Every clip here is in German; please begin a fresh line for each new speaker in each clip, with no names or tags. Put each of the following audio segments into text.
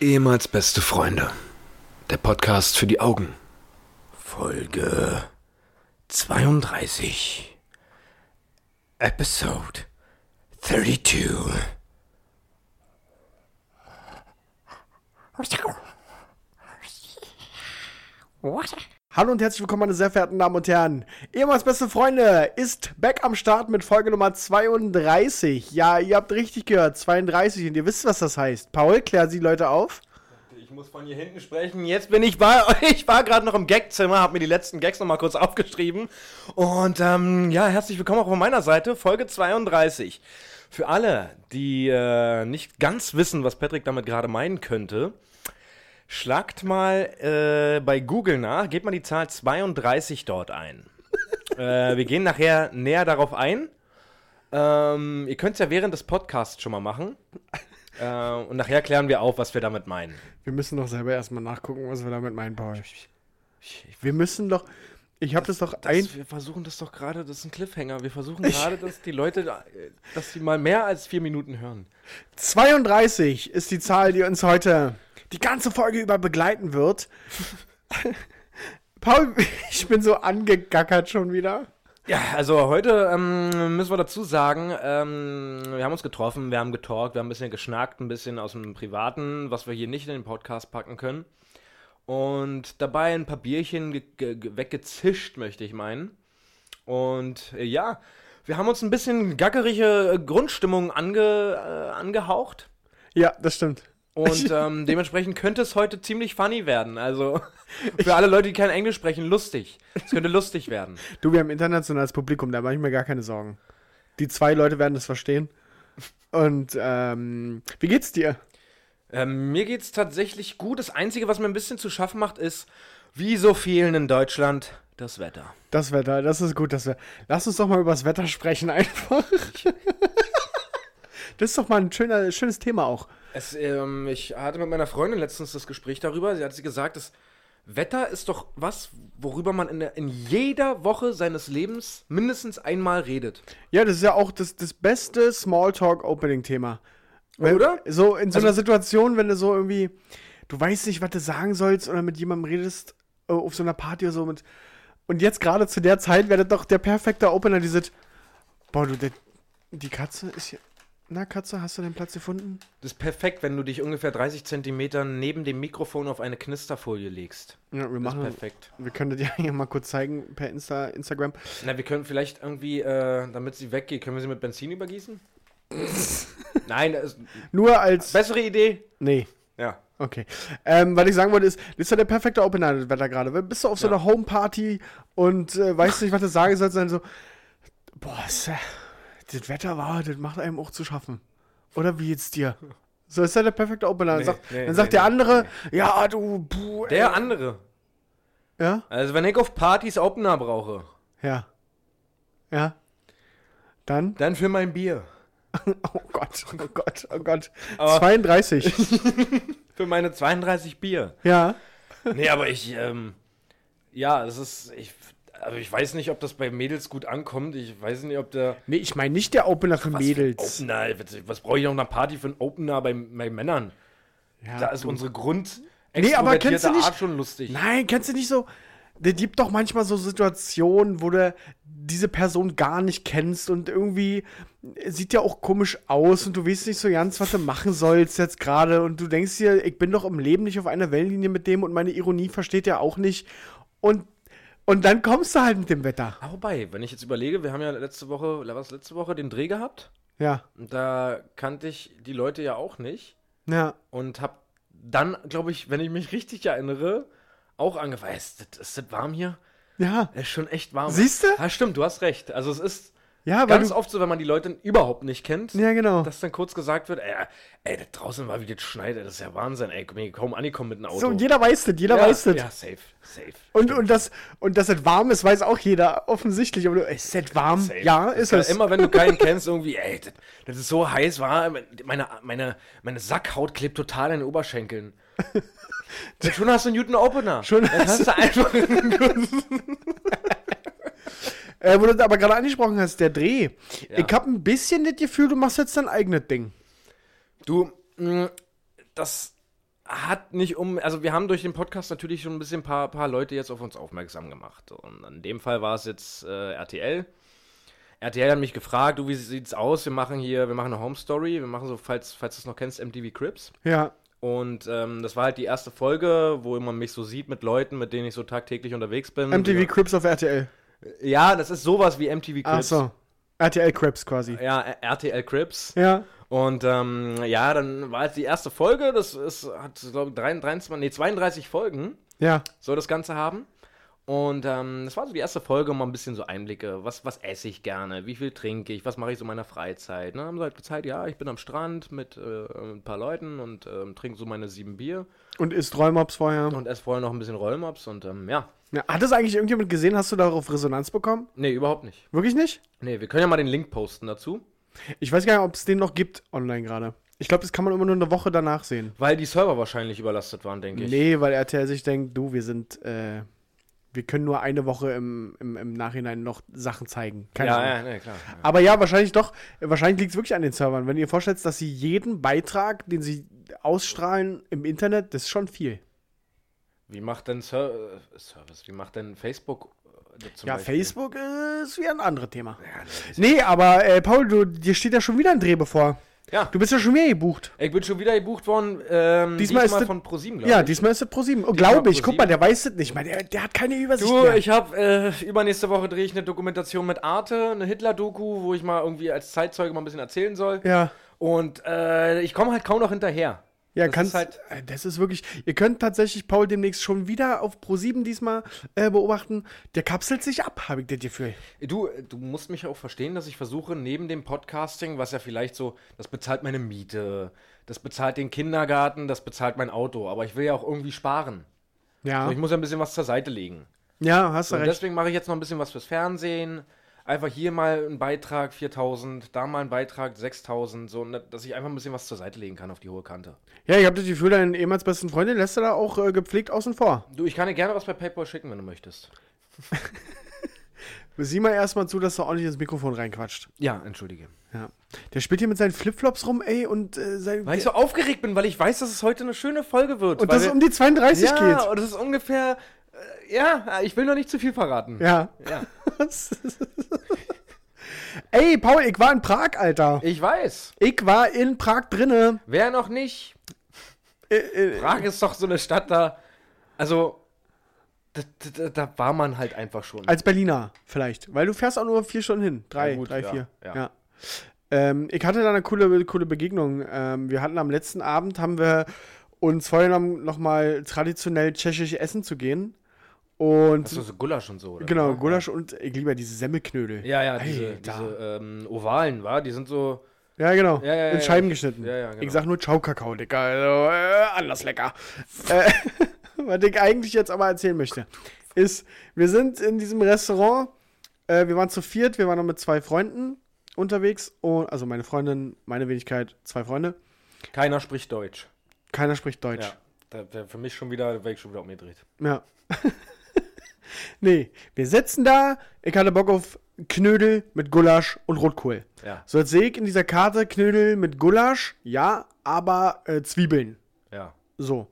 Ehemals beste Freunde. Der Podcast für die Augen.
Folge 32. Episode 32.
Hallo und herzlich willkommen, meine sehr verehrten Damen und Herren. Ehemals beste Freunde ist back am Start mit Folge Nummer 32. Ja, ihr habt richtig gehört, 32 und ihr wisst, was das heißt. Paul, klär Sie Leute auf.
Ich muss von hier hinten sprechen. Jetzt bin ich bei Ich war gerade noch im Gagzimmer, habe mir die letzten Gags noch mal kurz aufgeschrieben. Und ähm, ja, herzlich willkommen auch von meiner Seite, Folge 32. Für alle, die äh, nicht ganz wissen, was Patrick damit gerade meinen könnte, Schlagt mal äh, bei Google nach, gebt mal die Zahl 32 dort ein. äh, wir gehen nachher näher darauf ein. Ähm, ihr könnt es ja während des Podcasts schon mal machen. Äh, und nachher klären wir auf, was wir damit meinen.
Wir müssen doch selber erstmal nachgucken, was wir damit meinen, Paul. Wir müssen doch. Ich habe das doch
Das,
ein.
wir versuchen das doch gerade, das ist ein Cliffhanger. Wir versuchen gerade, dass die Leute, äh, dass sie mal mehr als vier Minuten hören.
32 ist die Zahl, die uns heute die ganze Folge über begleiten wird. Paul, ich bin so angegackert schon wieder.
Ja, also heute ähm, müssen wir dazu sagen, ähm, wir haben uns getroffen, wir haben getalkt, wir haben ein bisschen geschnackt, ein bisschen aus dem Privaten, was wir hier nicht in den Podcast packen können. Und dabei ein paar Bierchen ge ge weggezischt, möchte ich meinen. Und äh, ja, wir haben uns ein bisschen gackerige Grundstimmung ange, äh, angehaucht.
Ja, das stimmt.
Und ähm, dementsprechend könnte es heute ziemlich funny werden. Also für alle Leute, die kein Englisch sprechen, lustig. Es könnte lustig werden.
Du, wir haben internationales Publikum, da mache ich mir gar keine Sorgen. Die zwei Leute werden das verstehen. Und ähm, wie geht's dir?
Ähm, mir geht's tatsächlich gut. Das Einzige, was mir ein bisschen zu schaffen macht, ist, wie so vielen in Deutschland, das Wetter.
Das Wetter, das ist gut, das Wetter. Lass uns doch mal über das Wetter sprechen einfach. das ist doch mal ein schöner, schönes Thema auch.
Es, ähm, ich hatte mit meiner Freundin letztens das Gespräch darüber. Sie hat sie gesagt, das Wetter ist doch was, worüber man in, der, in jeder Woche seines Lebens mindestens einmal redet.
Ja, das ist ja auch das, das beste Smalltalk-Opening-Thema.
Oder?
So in so
Also-
einer Situation, wenn du so irgendwie, du weißt nicht, was du sagen sollst oder mit jemandem redest äh, auf so einer Party oder so. Mit, und jetzt gerade zu der Zeit wäre das doch der perfekte Opener, dieses, boah, du, der, die Katze ist hier, na Katze, hast du den Platz gefunden?
Das ist perfekt, wenn du dich ungefähr 30 Zentimeter neben dem Mikrofon auf eine Knisterfolie legst.
Ja, wir
Das ist
machen,
perfekt.
wir können das ja hier mal kurz zeigen per Insta, Instagram.
Na, wir können vielleicht irgendwie, äh, damit sie weggeht, können wir sie mit Benzin übergießen? Nein, das ist
Nur als,
bessere Idee.
nee.
Ja.
Okay. Ähm, was ich sagen wollte, ist, das ist ja der perfekte Opener, das Wetter gerade. Wenn- Bist du auf so
Ja.
einer Homeparty und äh, weißt nicht, was du sagen sollst, dann so, boah, ist, ja- das Wetter war, das macht einem auch zu schaffen. Oder wie jetzt dir? So ist ja der perfekte Opener. Dann
Nee,
sagt,
nee,
dann sagt
nee,
der andere, ja, du, puh.
Der andere.
Ja?
Also, wenn ich auf Partys Opener brauche,
Ja. Ja. Dann?
dann für mein Bier.
Oh Gott, oh Gott, oh Gott.
Aber-
32.
Für meine 32 Bier.
ja.
Nee, aber ich, ähm, ja, es ist, ich, aber ich weiß nicht, ob das bei Mädels gut ankommt. Ich weiß nicht, ob der.
Nee, ich meine nicht der Opener für
Was
Mädels.
Für Opener, was, brauche ich noch einer Party für einen Opener bei, bei Männern?
Ja,
Da ist
du-
unsere Grund.
Nee, aber kennst du nicht-
Art schon lustig.
Nein, kennst du nicht so. Der gibt doch manchmal so Situationen, wo du diese Person gar nicht kennst und irgendwie sieht ja auch komisch aus und du weißt nicht so ganz, was du machen sollst jetzt gerade und du denkst dir, ich bin doch im Leben nicht auf einer Wellenlinie mit dem und meine Ironie versteht er auch nicht und und dann kommst du halt mit dem Wetter.
Aber wobei, wenn ich jetzt überlege, wir haben ja letzte Woche, was letzte Woche den Dreh gehabt.
Ja,
da kannte ich die Leute ja auch nicht.
ja.
Und hab dann, glaube ich, wenn ich mich richtig erinnere, auch angefangen. Ist das, ist das warm hier?
Ja,
Es ist schon echt warm.
Siehst du?
Ja, stimmt, du hast recht. Also es ist
ja, weil
ganz oft so, wenn man die Leute überhaupt nicht kennt,
ja genau.
dass dann kurz gesagt wird, ey, ey das draußen war wie das schneit, ey, das ist ja Wahnsinn, ey, bin kaum angekommen mit dem Auto.
So, jeder weiß das, jeder
ja,
weiß das.
Ja, safe, safe.
Und, und, das, und dass es warm ist, weiß auch jeder, offensichtlich. Aber du, ist es warm?
Safe.
Ja,
Das
ist
kann
es.
Immer wenn du keinen kennst, irgendwie, ey, das, das ist so heiß, war, meine, meine, meine Sackhaut klebt total an den Oberschenkeln. Schon hast du einen Newton Opener.
Schon
Dann hast du einfach.
Äh, wo du aber gerade angesprochen hast, der Dreh.
Ja.
Ich habe ein bisschen das Gefühl, du machst jetzt dein eigenes Ding.
Du, mh, das hat nicht um, also wir haben durch den Podcast natürlich schon ein bisschen paar, paar Leute jetzt auf uns aufmerksam gemacht. Und in dem Fall war es jetzt äh, RTL. RTL hat mich gefragt, du, wie sieht's aus? Wir machen hier, wir machen eine Home Story, wir machen so, falls, falls du es noch kennst, MTV Crips.
Ja.
Und ähm, das war halt die erste Folge, wo man mich so sieht mit Leuten, mit denen ich so tagtäglich unterwegs bin.
MTV Crips auf RTL.
Ja, das ist sowas wie MTV
Ach
Crips.
so. RTL Crips quasi.
Ja, RTL Crips.
Ja.
Und ähm, ja, dann war jetzt die erste Folge, das ist, hat, glaube ich, 23, nee, 32 Folgen
Ja.
soll das Ganze haben. Und ähm, das war so die erste Folge, mal ein bisschen so Einblicke, was, was esse ich gerne, wie viel trinke ich, was mache ich so in meiner Freizeit. Ne? Haben sie halt gezeigt, ja, ich bin am Strand mit äh, ein paar Leuten und ähm, trinke so meine sieben Bier
Und isst Rollmops vorher.
und esse vorher noch ein bisschen Rollmops und ähm, ja,
Ja. Hat das eigentlich irgendjemand gesehen? Hast du darauf Resonanz bekommen?
nee, überhaupt nicht.
Wirklich nicht?
Nee, wir können ja mal den Link posten dazu,
Ich weiß gar nicht, ob es den noch gibt online gerade. Ich glaube, das kann man immer nur eine Woche danach sehen.
weil die Server wahrscheinlich überlastet waren, denke ich.
Nee, weil RTL sich denkt, du, wir sind, äh, wir können nur eine Woche im, im, im Nachhinein noch Sachen zeigen. Keine
ja,
Ahnung.
ja, nee, klar. Ja.
Aber ja, wahrscheinlich doch. Wahrscheinlich liegt es wirklich an den Servern. Wenn ihr euch vorstellt, dass sie jeden Beitrag, den sie ausstrahlen im Internet, das ist schon viel.
Wie macht denn Ser äh, Service, wie macht denn Facebook äh,
ja,
Beispiel?
Facebook ist wieder ein anderes Thema.
Ja, Nee,
aber äh, Paul, du, dir steht ja schon wieder ein Dreh bevor.
Ja.
Du bist ja schon wieder gebucht.
Ich bin schon wieder gebucht worden, ähm,
Diesmal ist das-
von ProSieben, glaube
Ja,
ich.
diesmal ist es ProSieben. Oh,
Diesmal
glaube ich. Guck mal, der weiß es nicht. Man, der, der hat keine Übersicht
Du,
mehr.
ich habe äh, übernächste Woche drehe ich eine Dokumentation mit Arte, eine Hitler-Doku, wo ich mal irgendwie als Zeitzeuge mal ein bisschen erzählen soll.
ja.
Und äh, ich komme halt kaum noch hinterher.
Ja,
Das
kannst
ist halt-
äh, das ist wirklich. Ihr könnt tatsächlich Paul demnächst schon wieder auf Pro7 diesmal äh, beobachten. Der kapselt sich ab, habe ich das Gefühl.
Du, du musst mich auch verstehen, dass ich versuche, neben dem Podcasting, was ja vielleicht so, das bezahlt meine Miete, das bezahlt den Kindergarten, das bezahlt mein Auto, aber ich will ja auch irgendwie sparen.
Ja.
So, ich muss ja ein bisschen was zur Seite legen.
ja, hast du
Und
recht.
deswegen mache ich jetzt noch ein bisschen was fürs Fernsehen. Einfach hier mal einen Beitrag 4000, da mal einen Beitrag 6000, so, ne, dass ich einfach ein bisschen was zur Seite legen kann auf die hohe Kante.
Ja, ich habe das Gefühl, deinen ehemals besten Freundin lässt du da auch äh, gepflegt außen vor.
Du, ich kann dir gerne was bei PayPal schicken, wenn du möchtest.
Sieh mal erstmal zu, dass er ordentlich ins Mikrofon reinquatscht.
Ja, entschuldige.
Ja. Der spielt hier mit seinen Flipflops rum, ey, und äh, sein.
Weil ich so aufgeregt bin, weil ich weiß, dass es heute eine schöne Folge wird.
und dass es um die 32
ja,
geht.
und das ist ungefähr, äh, ja, ich will noch nicht zu viel verraten.
Ja.
Ja.
ey, Paul, ich war in Prag, Alter.
Ich weiß.
Ich war in Prag drinne.
Wer noch nicht?
Äh, äh,
Prag ist doch so eine Stadt da, also, da, da, da war man halt einfach schon.
Als Berliner vielleicht. Weil du fährst auch nur vier Stunden hin. Drei,
Ja, gut,
drei,
ja,
vier.
ja.
Ja. Ähm, ich hatte da eine coole, coole Begegnung. Ähm, wir hatten am letzten Abend, haben wir uns vorgenommen, nochmal traditionell tschechisch essen zu gehen. Und
Hast du so Gulasch und so, oder?
genau. Gulasch und ich liebe ja diese Semmelknödel.
Ja, ja, diese, diese ähm, Ovalen, war, die sind so.
Ja, genau.
Ja, ja,
in Scheiben geschnitten.
ja, ja, genau.
Ich sag nur Ciao-Kakao, Dicker. Also, äh, anders lecker. äh, was ich eigentlich jetzt aber erzählen möchte, ist, wir sind in diesem Restaurant, äh, wir waren zu viert, wir waren noch mit zwei Freunden unterwegs. Und, also meine Freundin, meine Wenigkeit, zwei Freunde.
Keiner spricht Deutsch.
Keiner spricht Deutsch.
Ja. Für mich schon wieder, wäre ich schon wieder umgedreht.
Ja. nee, wir sitzen da. Ich hatte Bock auf Knödel mit Gulasch und Rotkohl.
Ja,
So, jetzt sehe ich in dieser Karte Knödel mit Gulasch, ja, aber äh, Zwiebeln.
ja.
So.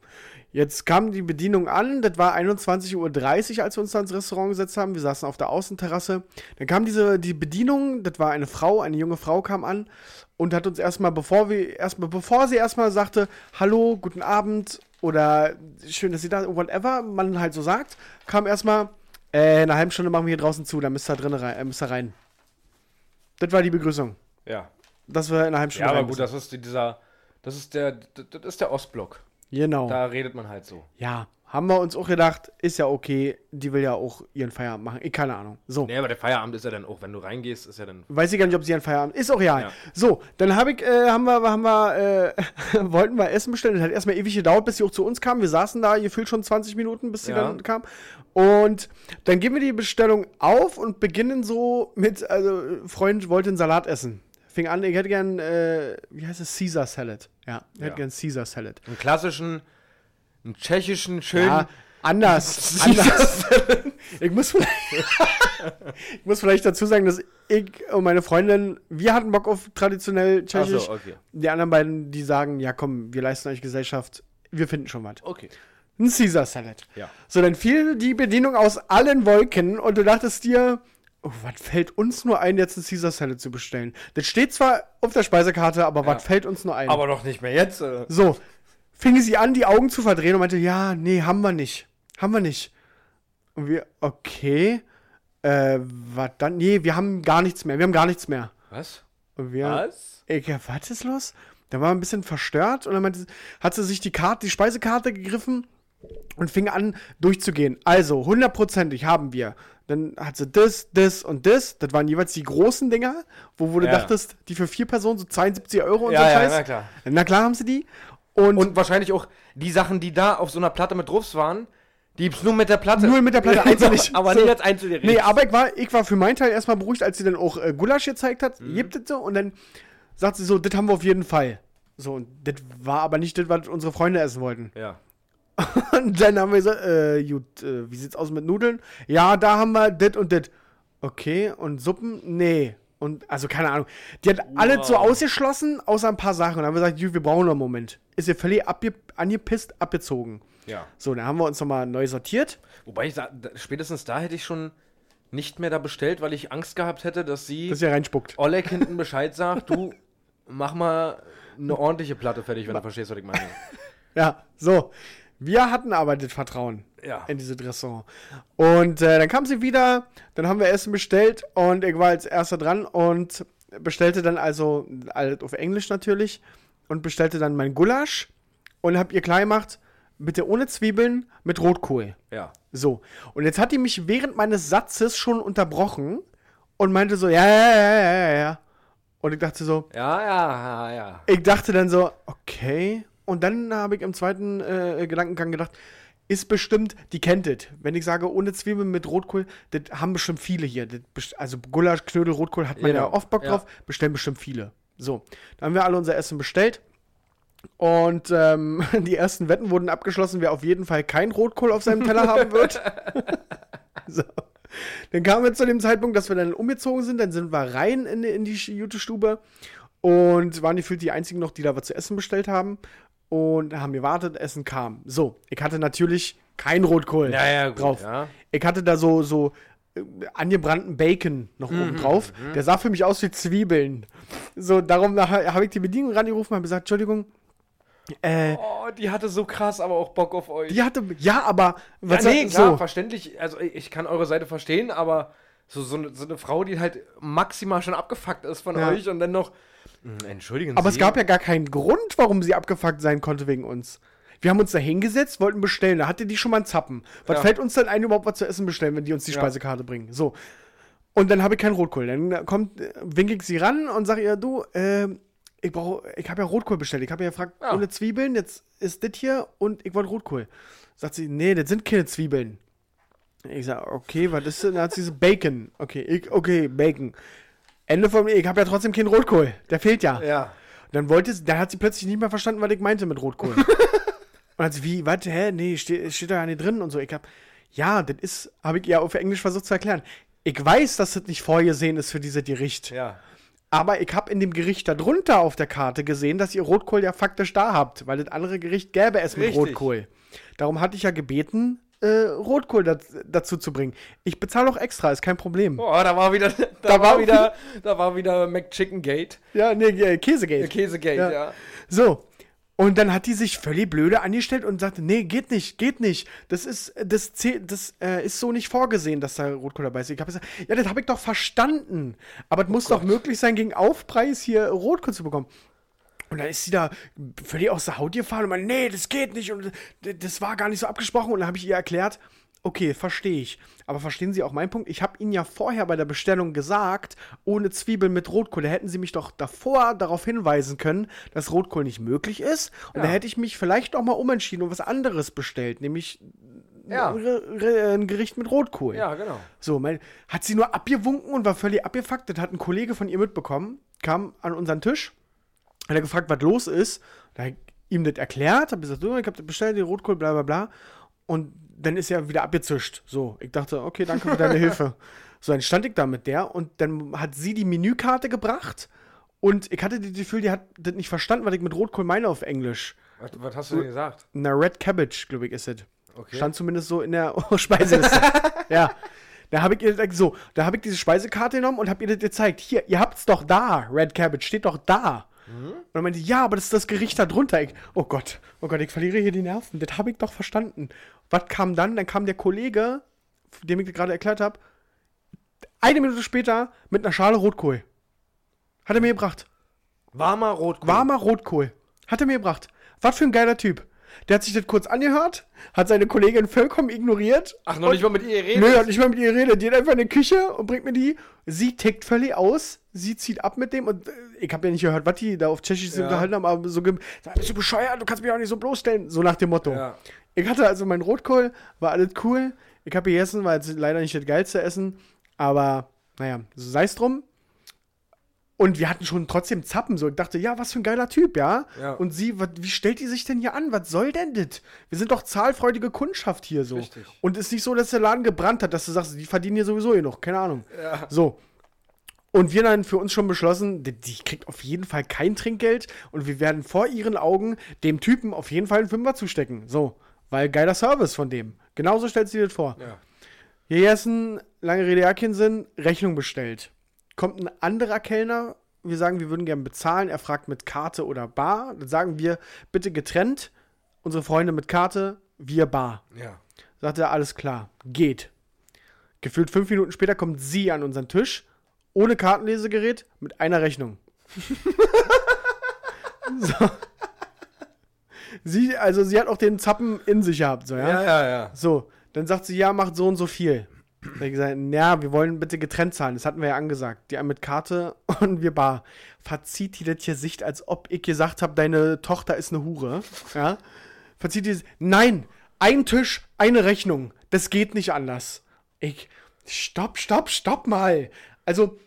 Jetzt kam die Bedienung an, das war 21.30 Uhr, als wir uns da ins Restaurant gesetzt haben. Wir saßen auf der Außenterrasse. Dann kam diese, die Bedienung, das war eine Frau, eine junge Frau kam an und hat uns erstmal, bevor wir erstmal, bevor sie erstmal sagte, Hallo, guten Abend oder schön, dass Sie da, whatever, man halt so sagt, kam erstmal, äh, eine halbe Stunde machen wir hier draußen zu, da müsst ihr drin rein, äh, müsst ihr rein. Das war die Begrüßung.
Ja.
Dass wir in einer halben Stunde
Ja, aber gut, das ist die- dieser. Das ist der. Das das ist der Ostblock.
Genau.
Da redet man halt so.
Ja, haben wir uns auch gedacht, ist ja okay, die will ja auch ihren Feierabend machen. Ich keine Ahnung. So.
Nee, aber der Feierabend ist ja dann auch, wenn du reingehst, ist ja dann.
Weiß ich gar nicht, ob sie ihren Feierabend. Ist auch real.
Ja.
So, dann hab ich, äh, haben wir, haben wir, äh, wollten wir Essen bestellen. Das hat erstmal ewig gedauert, bis sie auch zu uns kam. Wir saßen da gefühlt schon 20 Minuten, bis sie
Ja.
dann kam. Und dann geben wir die Bestellung auf und beginnen so mit, also, Freund wollte einen Salat essen. Fing an, ich hätte gern, äh, wie heißt es, Caesar Salad. Ja, ich hätte
Ja.
gern Caesar Salad.
Einen klassischen, einen tschechischen, schönen.
Ja, anders. anders. ich, muss vielleicht, ich muss vielleicht dazu sagen, dass ich und meine Freundin, wir hatten Bock auf traditionell tschechisch.
so, okay.
Die anderen beiden, die sagen, ja komm, wir leisten euch Gesellschaft. wir finden schon was.
Okay.
Ein Caesar Salad.
Ja.
So, dann fiel die Bedienung aus allen Wolken und du dachtest dir, oh, was fällt uns nur ein, jetzt ein Caesar Salad zu bestellen? Das steht zwar auf der Speisekarte, aber was fällt uns nur ein?
Aber doch nicht mehr jetzt. Äh.
So, fing sie an, die Augen zu verdrehen und meinte, ja, nee, haben wir nicht. Haben wir nicht. Und wir, okay. Äh, was dann? Nee, wir haben gar nichts mehr. Wir haben gar nichts mehr.
Was?
Und wir,
Was?
ich, ja, was ist los? Da war ein bisschen verstört und dann meinte, hat sie sich die Karte, die Speisekarte gegriffen und fing an durchzugehen. Also, hundertprozentig haben wir. Dann hat sie das, das und das. Das waren jeweils die großen Dinger, wo, wo du
Ja.
dachtest, die für vier Personen so 72 Euro und
Ja,
so
ja,
Scheiß.
na klar.
Na klar haben sie die. Und,
Und wahrscheinlich auch die Sachen, die da auf so einer Platte mit drauf waren, die nur mit der Platte.
Nur mit der Platte, einzeln
aber
So.
nicht als Einzelgericht.
Nee, aber ich war, ich war für meinen Teil erstmal beruhigt, als sie dann auch äh, Gulasch gezeigt hat.
Mhm.
Gibt es so und dann sagt sie so, das haben wir auf jeden Fall. So, und das war aber nicht das, was unsere Freunde essen wollten.
Ja.
Und dann haben wir gesagt, äh, gut, äh, wie sieht's aus mit Nudeln? Ja, da haben wir das und das. Okay, und Suppen? Nee. Und, also keine Ahnung. Die hat alles so ausgeschlossen, außer ein paar Sachen. Und dann haben wir gesagt, wir brauchen noch einen Moment. Ist ihr völlig abge angepisst, abgezogen.
Ja.
So, dann haben wir uns nochmal neu sortiert.
Wobei ich da, spätestens da hätte ich schon nicht mehr da bestellt, weil ich Angst gehabt hätte, dass sie
Dass ihr reinspuckt.
Oleg hinten Bescheid sagt, du mach mal eine ordentliche Platte fertig, wenn du verstehst, was ich meine.
Ja, so. Wir hatten aber das Vertrauen
Ja.
in dieses Restaurant. Und äh, dann kam sie wieder, dann haben wir Essen bestellt und ich war als erster dran und bestellte dann also, alles auf Englisch natürlich, und bestellte dann mein Gulasch und hab ihr klar gemacht, bitte ohne Zwiebeln, mit Rotkohl.
Ja.
So. Und jetzt hat die mich während meines Satzes schon unterbrochen und meinte so, ja, ja, ja, ja, ja, ja. Und ich dachte so,
Ja, ja, ja, ja.
ich dachte dann so, okay. Und dann habe ich im zweiten äh, Gedankengang gedacht, ist bestimmt, die kennt es. Wenn ich sage, ohne Zwiebeln mit Rotkohl, das haben bestimmt viele hier. Das also Gulasch, Knödel, Rotkohl hat man
Genau,
ja oft Bock
ja.
drauf, bestellen bestimmt viele. So, dann haben wir alle unser Essen bestellt. Und ähm, die ersten Wetten wurden abgeschlossen, wer auf jeden Fall kein Rotkohl auf seinem Teller haben wird. so. Dann kamen wir zu dem Zeitpunkt, dass wir dann umgezogen sind. Dann sind wir rein in, die- in die Jutestube und waren gefühlt die einzigen noch, die da was zu essen bestellt haben. Und haben gewartet, Essen kam. So, ich hatte natürlich kein Rotkohl
Ja, ja, gut,
drauf.
ja.
Ich hatte da so, so äh, angebrannten Bacon noch
Mhm,
oben drauf. Der sah für mich aus wie Zwiebeln. So, darum habe ich die Bedienung rangerufen und habe gesagt, Entschuldigung, äh,
Oh, die hatte so krass aber auch Bock auf euch.
die hatte, ja, aber,
ja,
was
nee,
sagt-
klar, verständlich. Also ich kann eure Seite verstehen, aber so, so, eine, so eine Frau, die halt maximal schon abgefuckt ist von
Ja.
euch und dann noch. Hm, Entschuldigen
Aber
Sie.
es gab ja gar keinen Grund, warum sie abgefuckt sein konnte wegen uns. Wir haben uns da hingesetzt, wollten bestellen. Da hatte die schon mal einen Zappen. Was
Ja.
fällt uns denn ein, überhaupt was zu essen bestellen, wenn die uns die
Ja.
Speisekarte bringen? So. Und dann habe ich keinen Rotkohl. Dann kommt, äh, winke ich sie ran und sage ihr, du, äh, ich brauche, ich habe ja Rotkohl bestellt. Ich habe ja gefragt,
Ja.
ohne Zwiebeln, jetzt ist das hier und ich wollte Rotkohl. Sagt sie, nee, das sind keine Zwiebeln. Ich sage, okay, was ist denn? Dann hat sie so Bacon. Okay, ich, okay, Bacon. Ende von mir, ich habe ja trotzdem keinen Rotkohl. Der fehlt ja.
Ja.
Dann wollte sie, dann hat sie plötzlich nicht mehr verstanden, was ich meinte mit Rotkohl. und hat sie, wie, was, hä, nee, steht, steht da ja nicht drin und so. Ich hab, ja, das ist, habe ich ihr auf Englisch versucht zu erklären. Ich weiß, dass das nicht vorgesehen ist für dieses Gericht.
Ja.
Aber ich habe in dem Gericht darunter auf der Karte gesehen, dass ihr Rotkohl ja faktisch da habt, weil das andere Gericht gäbe es mit
Richtig.
Rotkohl. Darum hatte ich ja gebeten, äh, Rotkohl dat, dazu zu bringen. Ich bezahle auch extra, ist kein Problem.
Oh, da war wieder, da,
Da
war wieder, da war wieder McChicken Gate,
Ja, nee, äh, Käsegate.
Käsegate,
Ja.
ja.
So. Und dann hat die sich völlig blöde angestellt und sagte, nee, geht nicht, geht nicht. Das ist, das, das äh, ist so nicht vorgesehen, dass da Rotkohl dabei ist. Ich habe gesagt, ja, das habe ich doch verstanden. Aber es muss doch möglich sein, gegen Aufpreis hier Rotkohl zu bekommen. Und dann ist sie da völlig aus der Haut gefahren und meinte, nee, das geht nicht und das war gar nicht so abgesprochen. Und dann habe ich ihr erklärt, okay, verstehe ich. Aber verstehen Sie auch meinen Punkt? Ich habe Ihnen ja vorher bei der Bestellung gesagt, ohne Zwiebeln mit Rotkohl. Da hätten Sie mich doch davor darauf hinweisen können, dass Rotkohl nicht möglich ist. Und da hätte ich mich vielleicht auch mal umentschieden und was anderes bestellt, nämlich
Ja.
ein Gericht mit Rotkohl.
Ja, genau.
So, mein, hat sie nur abgewunken und war völlig abgefuckt. Das hat ein Kollege von ihr mitbekommen, kam an unseren Tisch, hat er gefragt, was los ist. Da ich ihm das erklärt, hab gesagt, ich hab das bestellt, den Rotkohl, bla bla bla. Und dann ist er wieder abgezischt. So, ich dachte, okay, danke für deine Hilfe. So, dann stand ich da mit der und dann hat sie die Menükarte gebracht und ich hatte das Gefühl, die hat das nicht verstanden, weil ich mit Rotkohl meine auf Englisch.
Was, was hast du denn gesagt?
Na, Red Cabbage, glaube ich, ist es.
Okay.
Stand zumindest so in der Speiseliste. ja. Da habe ich ihr so, da habe ich diese Speisekarte genommen und habe ihr das gezeigt. Hier, ihr habt's doch da. Red Cabbage steht doch da. Und dann meinte ja, aber das ist das Gericht da drunter. Ich, oh Gott, oh Gott, ich verliere hier die Nerven. Das habe ich doch verstanden. Was kam dann? Dann kam der Kollege, dem ich gerade erklärt habe, eine Minute später mit einer Schale Rotkohl. Hat er mir gebracht.
Warmer Rotkohl.
Warmer Rotkohl. Hat er mir gebracht. Was für ein geiler Typ. Der hat sich das kurz angehört, hat seine Kollegin vollkommen ignoriert.
Ach, noch nicht mal mit ihr reden?
Nö, hat nicht mal mit ihr geredet. Die hat einfach in die Küche und bringt mir die. Sie tickt völlig aus. Sie zieht ab mit dem und äh, ich habe ja nicht gehört, was die da auf Tschechisch
Ja.
unterhalten haben, aber so, bist du bescheuert, du kannst mich auch nicht so bloßstellen. So nach dem Motto.
Ja.
Ich hatte also meinen Rotkohl, war alles cool. Ich habe gegessen, war jetzt leider nicht das geilste Essen, aber naja, so sei es drum. Und wir hatten schon trotzdem Zappen, so. Ich dachte, ja, was für ein geiler Typ, ja.
Ja.
Und sie, wat, wie stellt die sich denn hier an? Was soll denn das? Wir sind doch zahlfreudige Kundschaft hier so.
Richtig.
Und ist nicht so, dass der Laden gebrannt hat, dass du sagst, die verdienen hier sowieso hier noch. Keine Ahnung.
Ja.
So. Und wir dann für uns schon beschlossen, die, die kriegt auf jeden Fall kein Trinkgeld und wir werden vor ihren Augen dem Typen auf jeden Fall einen Fünfer zustecken. So. Weil geiler Service von dem. Genauso stellt sie das vor.
Ja.
Hier essen, lange Rede, Sinn, Rechnung bestellt. Kommt ein anderer Kellner, wir sagen, wir würden gerne bezahlen. Er fragt mit Karte oder Bar. Dann sagen wir, bitte getrennt. Unsere Freunde mit Karte, wir Bar.
Ja.
Sagt er, alles klar, geht. Gefühlt fünf Minuten später kommt sie an unseren Tisch, ohne Kartenlesegerät, mit einer Rechnung. so. Sie, also sie hat auch den Zappen in sich gehabt, so, ja?
Ja, ja, ja.
So, dann sagt sie, ja, macht so und so viel. Da ich gesagt, ja, wir wollen bitte getrennt zahlen. Das hatten wir ja angesagt. Die einen mit Karte und wir bar. Verzieht die das Gesicht, als ob ich gesagt habe, deine Tochter ist eine Hure. Ja? Verzieht die, nein, ein Tisch, eine Rechnung. Das geht nicht anders. Ich, stopp, stopp, stopp mal. Also,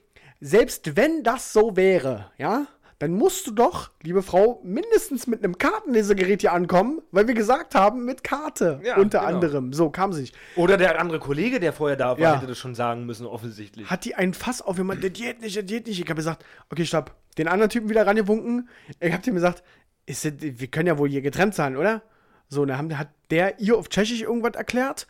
selbst wenn das so wäre, ja, dann musst du doch, liebe Frau, mindestens mit einem Kartenlesegerät hier ankommen, weil wir gesagt haben, mit Karte.
Ja,
unter
genau.
anderem. So kam sie nicht.
Oder der andere Kollege, der vorher da war,
Ja.
hätte das schon sagen müssen, offensichtlich.
Hat die ein Fass aufgemacht, das geht nicht, das geht nicht. Ich habe gesagt, okay, stopp. Den anderen Typen wieder rangewunken. Ich habe dem gesagt, das, wir können ja wohl hier getrennt sein, oder? So, und dann haben, hat der ihr auf Tschechisch irgendwas erklärt.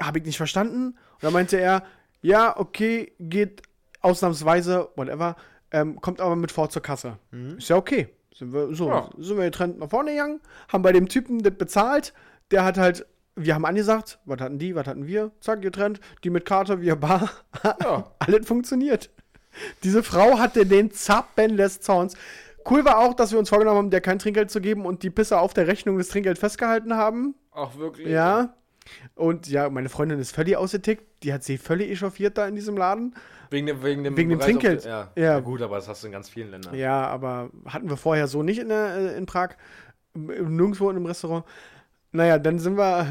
Habe ich nicht verstanden. Und dann meinte er, ja, okay, geht ausnahmsweise, whatever, ähm, kommt aber mit vor zur Kasse. Ist ja okay. Sind wir, so,
Ja.
sind wir getrennt nach vorne gegangen, haben bei dem Typen das bezahlt. Der hat halt, wir haben angesagt, was hatten die, was hatten wir? Zack, getrennt. Die mit Karte, wir bar.
Ja.
Alles funktioniert. Diese Frau hatte den Zappen des Zorns. Cool war auch, dass wir uns vorgenommen haben, der kein Trinkgeld zu geben und die Pisse auf der Rechnung des Trinkgeld festgehalten haben.
Ach, wirklich?
Ja. Und ja, meine Freundin ist völlig ausgetickt. Die hat sie völlig echauffiert da in diesem Laden.
Wegen dem, wegen dem,
Wegen dem Trinkgeld.
der- Ja.
Ja.
ja. gut, aber das hast du in ganz vielen Ländern.
Ja, aber hatten wir vorher so nicht in, der, äh, in Prag. Nirgendwo in einem Restaurant. Naja, dann sind wir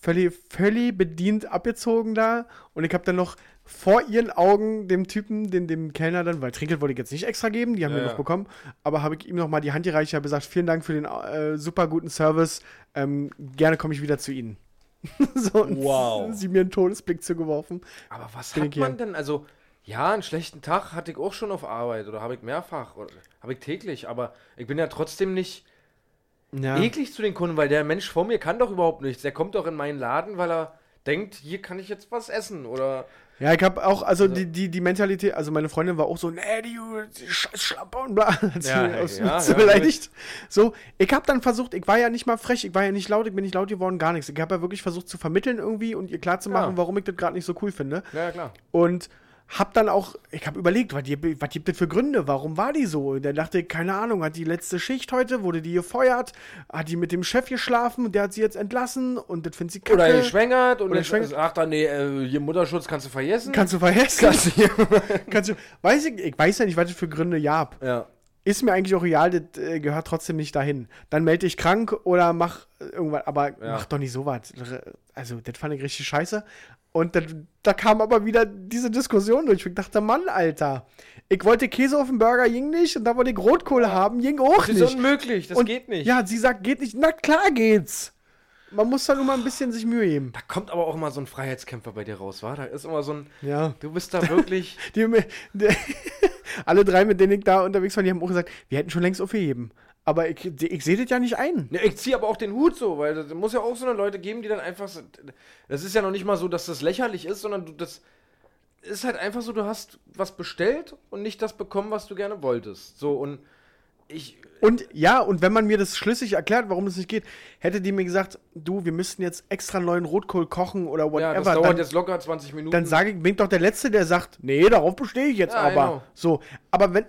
völlig, völlig bedient abgezogen da. Und ich habe dann noch vor ihren Augen dem Typen, dem, dem Kellner dann, weil Trinkgeld wollte ich jetzt nicht extra geben, die haben
Ja,
wir noch bekommen, aber habe ich ihm noch mal die Hand gereicht, habe gesagt, vielen Dank für den äh, super guten Service, ähm, gerne komme ich wieder zu Ihnen. so,
Wow.
Sie mir einen Todesblick zugeworfen.
Aber was
Bin
hat
hier.
man denn? Also, ja, einen schlechten Tag hatte ich auch schon auf Arbeit oder habe ich mehrfach oder habe ich täglich, aber ich bin ja trotzdem nicht
Ja.
eklig zu den Kunden, weil der Mensch vor mir kann doch überhaupt nichts. Der kommt doch in meinen Laden, weil er denkt, hier kann ich jetzt was essen oder
Ja, ich habe auch, also die, die, die Mentalität, also meine Freundin war auch so, nee, die, die scheiß Schlampe und bla, hat sie
Ja,
aus,
ja,
so
ja,
beleidigt. So, ich habe dann versucht, ich war ja nicht mal frech, ich war ja nicht laut, ich bin nicht laut geworden, gar nichts. Ich habe ja wirklich versucht zu vermitteln irgendwie und ihr klarzumachen,
Ja.
warum ich das gerade nicht so cool finde.
Ja, klar.
Und hab dann auch, ich habe überlegt, was, die- was gibt es für Gründe? Warum war die so? Und dann dachte ich, keine Ahnung, hat die letzte Schicht heute, wurde die gefeuert, hat die mit dem Chef geschlafen und der hat sie jetzt entlassen und das findet sie kacke.
Oder geschwängert und
Oder
jetzt
geschwängert.
er, nee, äh, hier Mutterschutz kannst du vergessen.
Kannst du vergessen? Kannst du, kannst du, weiß ich, ich weiß ja nicht, was es für Gründe gab.
ja.
Ist mir eigentlich auch real, das äh, gehört trotzdem nicht dahin. Dann melde dich krank oder mach äh, irgendwas, aber
Ja.
mach doch nicht sowas. Also, das fand ich richtig scheiße. Und dann, da kam aber wieder diese Diskussion durch. Ich dachte, Mann, Alter, ich wollte Käse auf dem Burger, ging nicht. Und da wollte ich Rotkohl haben, ging auch
Das
nicht.
ist unmöglich, das
und,
geht nicht.
Ja, sie sagt, geht nicht. Na klar geht's. Man muss da nur mal ein bisschen sich Mühe geben.
Da kommt aber auch immer so ein Freiheitskämpfer bei dir raus, wa? Da ist immer so ein,
Ja.
du bist da wirklich,
Die, die, alle drei, mit denen ich da unterwegs war, die haben auch gesagt, wir hätten schon längst aufgegeben. Aber ich, ich sehe das ja nicht ein.
Ne, ich ziehe aber auch den Hut so, weil es muss ja auch so eine Leute geben, die dann einfach. Das ist ja noch nicht mal so, dass das lächerlich ist, sondern du das ist halt einfach so, du hast was bestellt und nicht das bekommen, was du gerne wolltest. So und ich.
Und ja, und wenn man mir das schlüssig erklärt, warum das nicht geht, hätte die mir gesagt, du, wir müssten jetzt extra neuen Rotkohl kochen oder
Ja,
whatever.
das dauert
dann,
jetzt locker 20 Minuten.
dann sage ich, bin ich doch der Letzte, der sagt, nee, darauf bestehe ich jetzt
Ja,
aber.
genau.
So, aber wenn,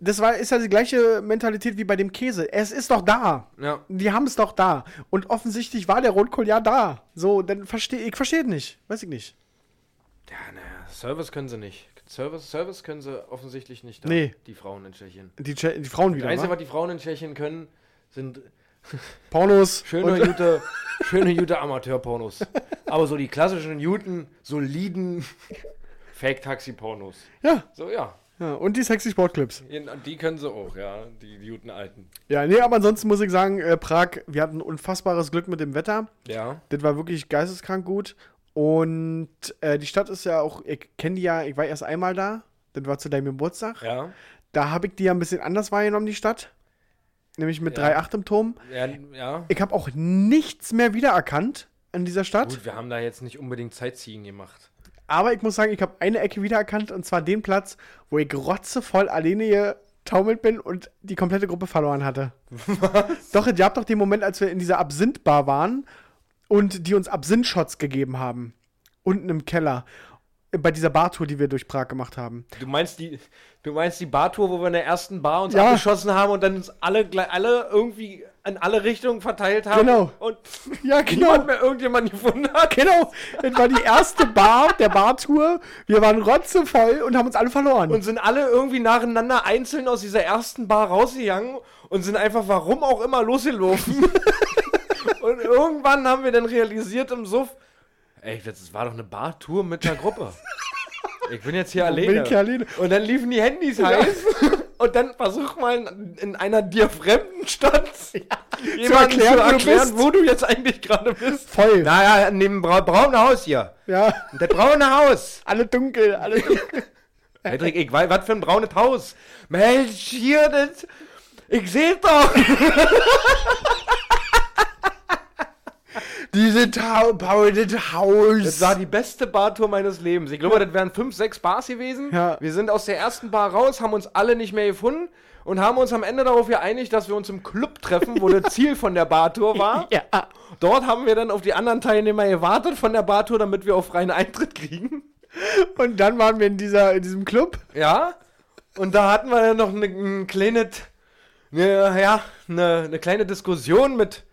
das war, ist ja die gleiche Mentalität wie bei dem Käse. Es ist doch da.
Ja.
Die haben es doch da. Und offensichtlich war der Rotkohl ja da. So, dann verstehe ich verstehe es nicht. Weiß ich nicht.
Ja, naja, Service können sie nicht. Service, Service können sie offensichtlich nicht. Da,
Nee.
Die Frauen in Tschechien.
Die, Tsche- die Frauen
Das
wieder.
Einzige,
wa?
was die Frauen in Tschechien können, sind
Pornos.
schöne, gute, schöne, gute Amateurpornos. Aber so die klassischen, guten, soliden Fake-Taxi-Pornos.
Ja,
So, ja.
ja. Und die sexy Sportclips.
Die können sie auch, ja. Die, die guten Alten.
Ja, nee, aber ansonsten muss ich sagen, äh, Prag, wir hatten unfassbares Glück mit dem Wetter.
Ja.
Das war wirklich geisteskrank gut. Und äh, die Stadt ist ja auch, ich kenne die ja, ich war erst einmal da. Das war zu deinem Geburtstag.
Ja.
Da habe ich die ja ein bisschen anders wahrgenommen, die Stadt. Nämlich mit
Ja.
3,8 im Turm.
Ja, ja.
Ich habe auch nichts mehr wiedererkannt an dieser Stadt.
Gut, wir haben da jetzt nicht unbedingt Sightseeing gemacht.
Aber ich muss sagen, ich habe eine Ecke wiedererkannt und zwar den Platz, wo ich rotzevoll alleine getaumelt bin und die komplette Gruppe verloren hatte. Doch, ihr habt doch den Moment, als wir in dieser Absinth-Bar waren und die uns Absinth-Shots gegeben haben. Unten im Keller. Bei dieser Bartour, die wir durch Prag gemacht haben.
Du meinst die, du meinst die Bartour, wo wir in der ersten Bar uns
Ja.
abgeschossen haben und dann uns alle, alle irgendwie in alle Richtungen verteilt haben.
Genau.
Und
Ja,
niemand mehr irgendjemand gefunden hat.
Genau. Das war die erste Bar der Bartour. Wir waren rotzevoll und haben uns alle verloren.
Und sind alle irgendwie nacheinander einzeln aus dieser ersten Bar rausgegangen und sind einfach, warum auch immer, losgelaufen. und irgendwann haben wir dann realisiert im Suff, ey, das war doch eine Bartour mit einer Gruppe. Ich bin jetzt hier alleine.
bin ich alleine?
Und dann liefen die Handys heiß. Und dann versuch mal in, in einer dir fremden Stadt jemandem
erklären,
zu
wo du
erklären, wo du jetzt eigentlich gerade bist.
Voll.
Naja, in dem bra braunen Haus hier.
Ja.
Das braune Haus.
Alle dunkel, alle dunkel.
Patrick, ich weiß, was für ein braunes Haus. Mensch, hier, das. Ich seh doch.
Diese Taubaute Haus.
Das war die beste Bartour meines Lebens. Ich glaube, das wären fünf, sechs Bars gewesen.
Ja.
Wir sind aus der ersten Bar raus, haben uns alle nicht mehr gefunden und haben uns am Ende darauf geeinigt, dass wir uns im Club treffen, wo das Ziel von der Bartour war.
Ja.
Dort haben wir dann auf die anderen Teilnehmer gewartet von der Bartour, damit wir auch freien Eintritt kriegen.
Und dann waren wir in, dieser, in diesem Club.
Ja. Und da hatten wir dann noch eine, ein kleine, eine, ja, eine, eine kleine Diskussion mit,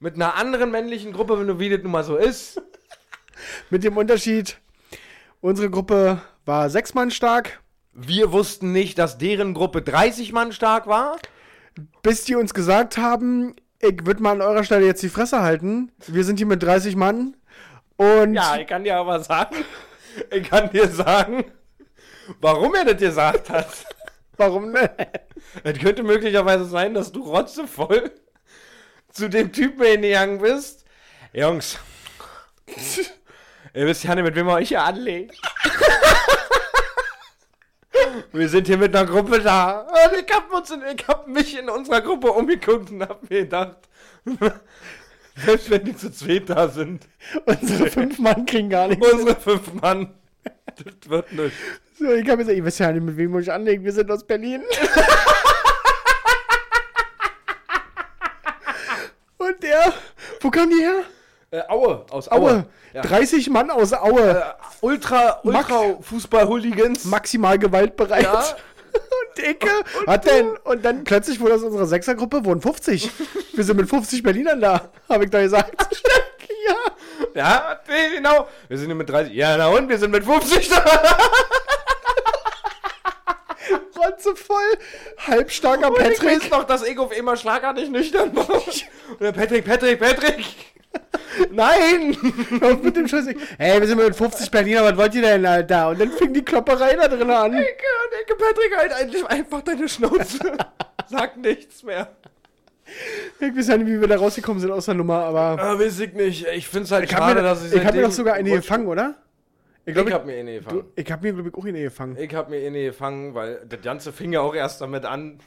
mit einer anderen männlichen Gruppe, wenn du wie das nun mal so ist.
Mit dem Unterschied, unsere Gruppe war sechs Mann stark,
Wir wussten nicht, dass deren Gruppe 30 Mann stark war.
bis die uns gesagt haben, ich würde mal an eurer Stelle jetzt die Fresse halten. Wir sind hier mit 30 Mann. Und
Ja, ich kann dir aber sagen, ich kann dir sagen, warum er das gesagt hat.
warum ne?
Es könnte möglicherweise sein, dass du rotzevoll zu dem Typen hingegangen bist. Jungs, ihr wisst ja nicht, mit wem ihr euch hier anlegt. Wir sind hier mit einer Gruppe da. Und ich hab, uns in, ich hab mich in unserer Gruppe umgeguckt und hab mir gedacht, selbst wenn die zu zweit da sind,
Unsere fünf Mann kriegen gar nichts.
unsere fünf Mann, das wird nicht.
So, ich habe gesagt, ihr wisst ja nicht, mit wem wir euch anlegen. Wir sind aus Berlin. Und der, wo kam die her?
Äh, Aue, aus
Aue.
Aue. Ja.
30 Mann aus Aue.
Ultra, Ultra Fußball-Hooligans.
Maximal gewaltbereit.
Ja.
Und Dicke. Was denn? Und dann plötzlich wurde aus unserer Sechsergruppe wurden 50. Wir sind mit 50 Berlinern da, habe ich da gesagt. ja.
Ja, genau. Wir sind mit 30. Ja, na und? Wir sind mit 50 da.
Rotzevoll. Halbstarker
Und ich
Patrick.
weiß noch, dass ich auf einmal schlagartig nüchtern war. Und der Patrick, Patrick, Patrick. Nein.
Auf mit dem Scheiß. Hey, wir sind mit 50 Berliner, was wollt ihr denn, Alter? Und dann fing die Klopperei da drin an.
Ecke, und Ecke, Patrick, halt eigentlich einfach deine Schnauze. Sag nichts mehr.
Ich weiß ja nicht, wie wir da rausgekommen sind aus der Nummer, aber.
Ah, weiß ich nicht. Ich find's halt
Ich habe mir,
dass
ich hab mir doch sogar eine gefangen, oder? Ich
Ich
glaube,
hab mir eine gefangen.
ich habe mir, glaube ich, auch eine gefangen.
Ich hab mir eine gefangen, weil das Ganze fing ja auch erst damit an,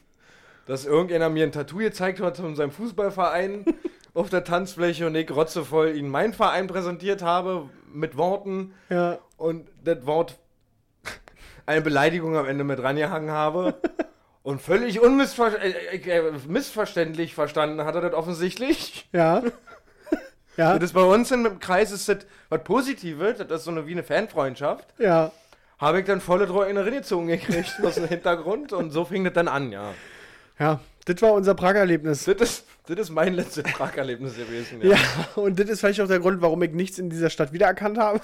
dass irgendeiner mir ein Tattoo gezeigt hat von seinem Fußballverein auf der Tanzfläche und ich rotzevoll ihnen meinen Verein präsentiert habe mit Worten
Ja.
und das Wort eine Beleidigung am Ende mit rangehangen habe und völlig unmissver äh, äh, missverständlich verstanden hat er das offensichtlich.
Ja. ja.
Das ist bei uns im Kreis ist das was Positives, das ist so eine wie eine Fanfreundschaft.
Ja.
Habe ich dann volle Treue in der Rinnezogen gekriegt aus dem Hintergrund und so fing das dann an, ja.
Ja. Das war unser Pragerlebnis.
Das ist, das ist mein letztes Pragerlebnis gewesen,
Ja, und das ist vielleicht auch der Grund, warum ich nichts in dieser Stadt wiedererkannt habe.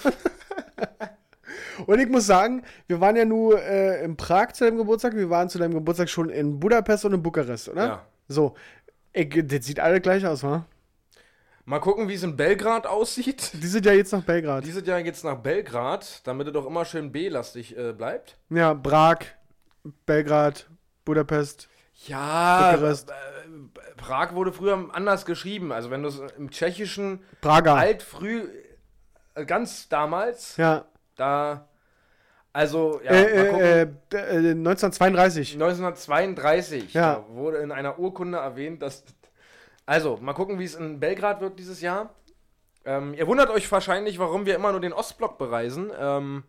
und ich muss sagen, wir waren ja nur äh, in Prag zu deinem Geburtstag, wir waren zu deinem Geburtstag schon in Budapest und in Bukarest, oder?
Ja.
So. Ich, das sieht alle gleich aus, wa?
Mal gucken, wie es in Belgrad aussieht.
Die sind ja jetzt nach Belgrad.
Dieses Jahr geht's nach Belgrad, damit es doch immer schön B-lastig äh, bleibt.
Ja, Prag, Belgrad, Budapest.
Ja,
Bukarest.
äh, Prag wurde früher anders geschrieben. Also wenn du es im Tschechischen
Prager.
alt, früh, äh, ganz damals,
Ja.
da, also, ja,
äh,
mal gucken.
äh, äh, d- äh, 1932.
1932
Ja.
da wurde in einer Urkunde erwähnt, dass. Also, mal gucken, wie es in Belgrad wird dieses Jahr. Ähm, ihr wundert euch wahrscheinlich, warum wir immer nur den Ostblock bereisen. Ähm,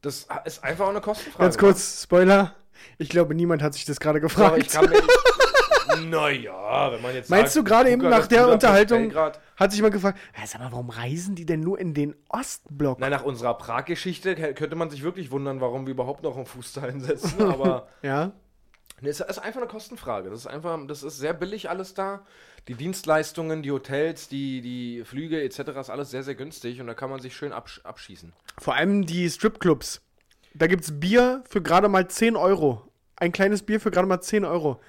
das ist einfach auch eine Kostenfrage.
Ganz kurz, Spoiler. Ich glaube, niemand hat sich das gerade
Aber
gefragt.
ich kann mir. naja, wenn man jetzt.
Meinst
sagt,
du gerade eben nach der Unterhaltung, hat sich mal gefragt, "Ja, sag mal, warum reisen die denn nur in den Ostblock?
Nein, nach unserer Prag-Geschichte könnte man sich wirklich wundern, warum wir überhaupt noch einen Fuß dahin setzen. Aber.
Ja,
es ist einfach eine Kostenfrage. Das ist einfach, das ist sehr billig alles da. Die Dienstleistungen, die Hotels, die, die Flüge etc. ist alles sehr, sehr günstig und da kann man sich schön absch abschießen.
vor allem die Stripclubs. Da gibt's Bier für gerade mal 10 Euro. Ein kleines Bier für gerade mal 10 Euro.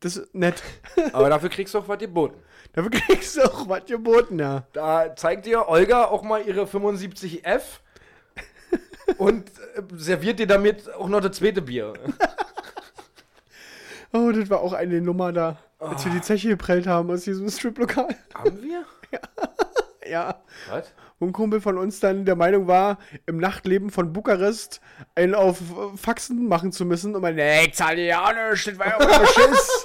Das ist nett.
Aber dafür kriegst du auch was geboten.
Dafür kriegst du auch was geboten, ja.
Da zeigt dir Olga auch mal ihre 75F und äh, serviert dir damit auch noch das zweite Bier.
Oh, das war auch eine Nummer da, als wir die Zeche geprellt haben aus diesem Striplokal.
Haben wir?
Ja.
Was?
Wo ein Kumpel von uns dann der Meinung war, im Nachtleben von Bukarest einen auf Faxen machen zu müssen und man, nee, ich zahle ja auch nicht, das war ja auch ein Beschiss.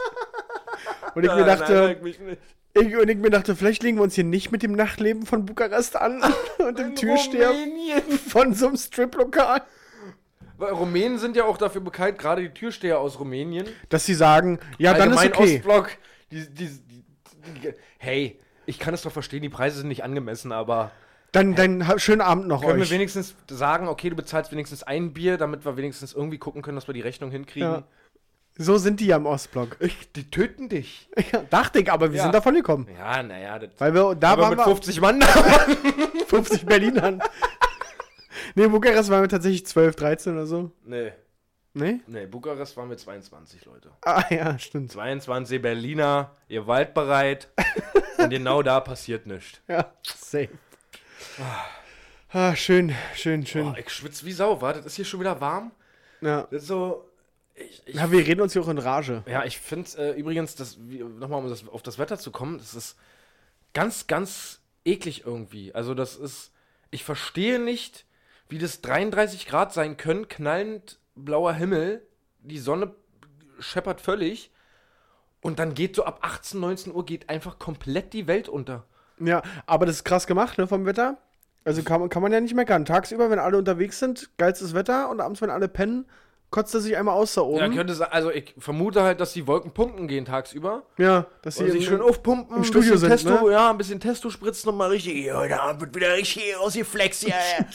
und ich mir dachte,
mich nicht.
ich, und ich mir dachte, vielleicht legen wir uns hier nicht mit dem Nachtleben von Bukarest an und dem Türsteher von so einem Striplokal.
Weil Rumänen sind ja auch dafür bekannt, gerade die Türsteher aus Rumänien.
Dass sie sagen, ja, dann ist okay.
Ostblock. Die, die, die, hey, ich kann es doch verstehen, die Preise sind nicht angemessen, aber
Dann, dann schönen Abend noch
können wir
euch.
wenigstens sagen, okay, du bezahlst wenigstens ein Bier, damit wir wenigstens irgendwie gucken können, dass wir die Rechnung hinkriegen.
Ja. So sind die ja im Ostblock.
Ich, die töten dich.
Ja, dachte ich, aber wir
Ja.
sind davon gekommen.
Ja, naja, das
Weil wir, da
aber
waren
mit
wir
50 Mann da.
50 Berlinern. Nee, Bukarest waren wir tatsächlich 12, 13 oder so.
nee,
Nee?
nee, Bukarest waren wir 22 Leute.
Ah, ja, stimmt.
22 Berliner, ihr waldbereit. und genau da passiert nichts.
Ja, safe. Ah, schön, schön, schön.
Oh, ich schwitze wie Sau, war. Das ist hier schon wieder warm.
ja.
Das ist so. Ich, ich
ja, wir reden uns hier auch in Rage.
Ja, ich finde äh, übrigens, dass, nochmal um das, auf das Wetter zu kommen, das ist ganz, ganz eklig irgendwie. Also das ist, ich verstehe nicht, wie das 33 Grad sein können, knallend blauer Himmel, die Sonne scheppert völlig und dann geht so ab 18, 19 Uhr geht einfach komplett die Welt unter.
Ja, aber das ist krass gemacht, ne, vom Wetter. Also kann, kann man ja nicht meckern. Tagsüber, wenn alle unterwegs sind, geilstes Wetter und abends, wenn alle pennen, kotzt er sich einmal aus da oben.
Ja, könnte sein, also ich vermute halt, dass die Wolken pumpen gehen tagsüber.
Ja, dass sie
Und sich schön aufpumpen,
im Studio sind,
Testo,
ne?
ja, ein bisschen Testo spritzen und mal richtig, ja, heute Abend wird wieder richtig ausgeflext, ja, ja.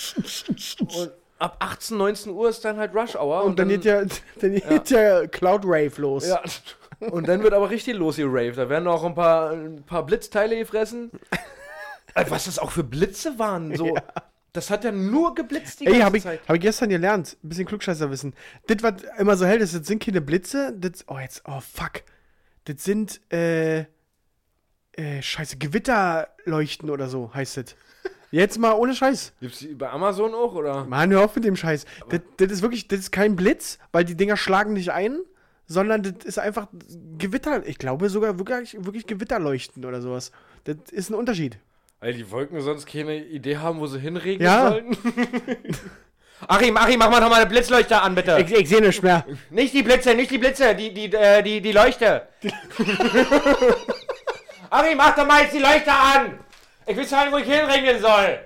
und ab 18, 19 Uhr ist dann halt Rush Hour.
Und dann geht ja, dann geht ja Cloud Rave los.
ja. Und dann wird aber richtig losgeraved. Da werden auch ein paar, ein paar Blitzteile gefressen. Äh, Was das auch für Blitze waren, so. Das hat ja nur geblitzt die
Ey,
ganze
habe ich,
Zeit.
hab ich gestern gelernt. Ein bisschen Klugscheißerwissen. Das, was immer so hell ist, das sind keine Blitze. Das, oh, jetzt, oh, fuck. Das sind, äh, äh, scheiße, Gewitterleuchten oder so heißt das. Jetzt mal ohne Scheiß.
Gibt's die bei Amazon auch, oder?
Mann, hör auf mit dem Scheiß. Das, das ist wirklich, das ist kein Blitz, weil die Dinger schlagen nicht ein, sondern das ist einfach Gewitter. Ich glaube sogar wirklich, wirklich Gewitterleuchten oder sowas. Das ist ein Unterschied.
Weil die Wolken sonst keine Idee haben, wo sie hinregen
Ja.
sollten. Achim, Achim, mach mal noch mal eine Blitzleuchte an, bitte.
Ich, ich sehe nichts mehr.
nicht die Blitze, nicht die Blitze, die, die, äh, die, die Leuchte. Achim, mach doch mal jetzt die Leuchte an. Ich weiß gar nicht, wo ich hinringen soll.